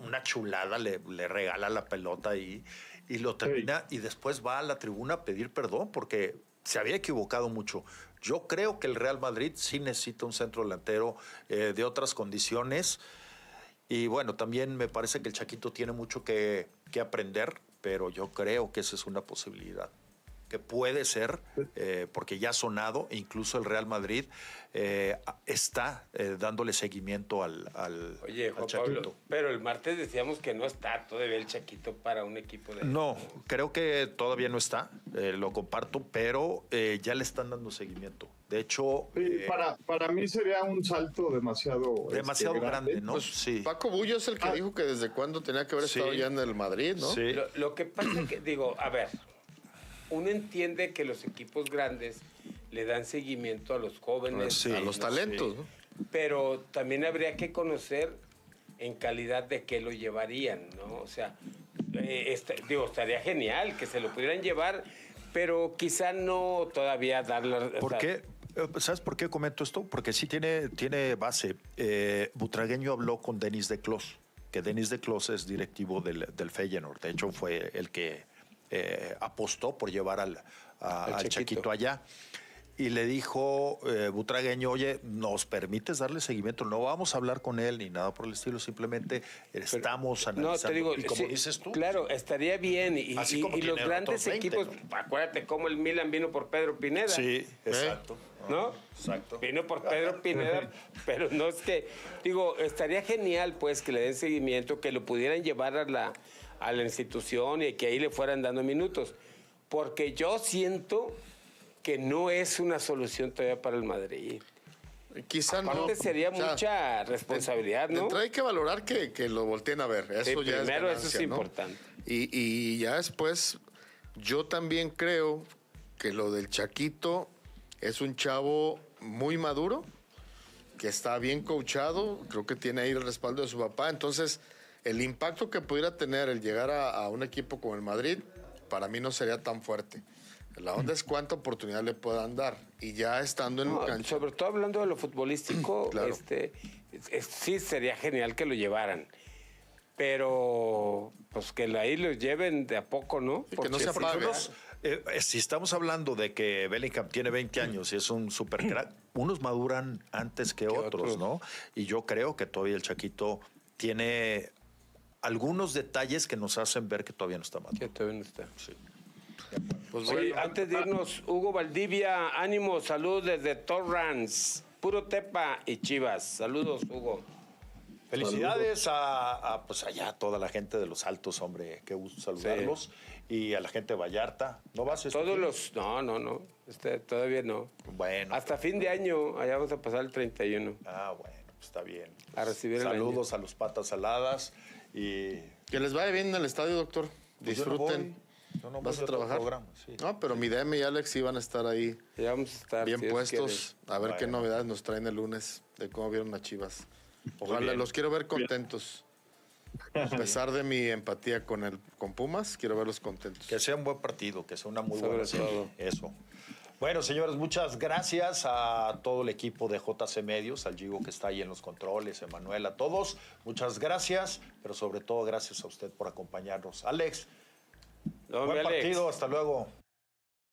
una chulada, le, le, regala la pelota y, y lo termina sí. y después va a la tribuna a pedir perdón porque se había equivocado mucho. Yo creo que el Real Madrid sí necesita un centro delantero eh, de otras condiciones. Y bueno, también me parece que el Chaquito tiene mucho que, que aprender, pero yo creo que esa es una posibilidad que puede ser, eh, porque ya ha sonado, e incluso el Real Madrid eh, está eh, dándole seguimiento al, al, Oye, Juan al Chaquito. Pablo, pero el martes decíamos que no está todavía el Chaquito para un equipo de... No, creo que todavía no está, lo comparto, pero ya le están dando seguimiento. De hecho... Sí, para, para mí sería un salto demasiado... Demasiado este, grande, grande, ¿no? Pues, sí. Paco Bullo es el que ah. dijo que desde cuándo tenía que haber sí. estado ya en el Madrid, ¿no? Sí. Lo, lo que pasa es que, digo, a ver, uno entiende que los equipos grandes le dan seguimiento a los jóvenes, sí, a los no talentos, sé, ¿no? pero también habría que conocer en calidad de qué lo llevarían, ¿no? O sea, eh, este, digo, estaría genial que se lo pudieran llevar, pero quizá no todavía darle... ¿Por o sea, qué? Eh, ¿Sabes por qué comento esto? Porque sí tiene, tiene base. Eh, Butragueño habló con Denis de Clos, que Denis de Clos es directivo del, del Feyenoord. De hecho, fue el que eh, apostó por llevar al, a, al. Chaquito allá. Y le dijo eh, Butragueño, oye, ¿nos permites darle seguimiento? No vamos a hablar con él ni nada por el estilo, simplemente estamos Pero, analizando. No, te digo, y como sí, dices tú. Claro, estaría bien. Y, Así y, como y los grandes 20, equipos, ¿no? acuérdate cómo el Milan vino por Pedro Pineda. Sí, exacto. ¿No? Exacto. Vino por Pedro Pineda, <laughs> pero no es que, digo, estaría genial pues que le den seguimiento, que lo pudieran llevar a la, a la institución y que ahí le fueran dando minutos. Porque yo siento que no es una solución todavía para el Madrid. Quizá Aparte no. sería o sea, mucha responsabilidad, ¿no? Hay que valorar que, que, lo volteen a ver. Eso sí, ya primero es ganancia, eso es ¿no? importante. Y, y, ya después, yo también creo que lo del Chaquito es un chavo muy maduro, que está bien coachado, creo que tiene ahí el respaldo de su papá. Entonces, el impacto que pudiera tener el llegar a, a un equipo como el Madrid, para mí no sería tan fuerte. La onda es cuánta oportunidad le puedan dar. Y ya estando en No, cancha. sobre todo hablando de lo futbolístico, <clears throat> Claro. este, es- es- sí sería genial que lo llevaran. Pero, pues que ahí los lleven de a poco, ¿no? Sí, que no se Porque apague. Unos, eh, eh, si estamos hablando de que Bellingham tiene 20 años y es un super crack, <clears throat> unos maduran antes que, otros, otros. ¿no? Y yo creo que todavía el Chaquito tiene algunos detalles que nos hacen ver que todavía no está maduro. Que todavía no está. Pues Oye, bueno, antes de irnos, Hugo Valdivia, ánimo, salud desde Torrance, puro Tepa y Chivas. Saludos, Hugo. Felicidades a, a, pues allá a toda la gente de los altos, hombre, qué gusto saludarlos. Y a la gente de Vallarta. ¿No vas a Todos los. No, no, no. Este, todavía no. Bueno. Hasta fin de año, allá vamos a pasar el 31. Ah, bueno, pues está bien. A recibir el Saludos a los patas saladas y que les vaya bien en el estadio, doctor. Pues yo no Disfruten. voy, yo no ¿Vas voy a trabajar? programa, sí. No, pero mi DM y Alex sí van a estar ahí Ya vamos a estar. bien si puestos. A ver qué novedades nos traen el lunes de cómo vieron a Chivas. Ojalá los quiero ver contentos. A pesar de mi empatía con el con Pumas, quiero verlos contentos. Que sea un buen partido, que sea una muy Sobre buena serie. todo. Eso. Bueno, señores, muchas gracias a todo el equipo de JC Medios, al Gigo que está ahí en los controles, Emanuel, a todos. Muchas gracias, pero sobre todo gracias a usted por acompañarnos. Alex. No, buen Alex. partido, hasta luego.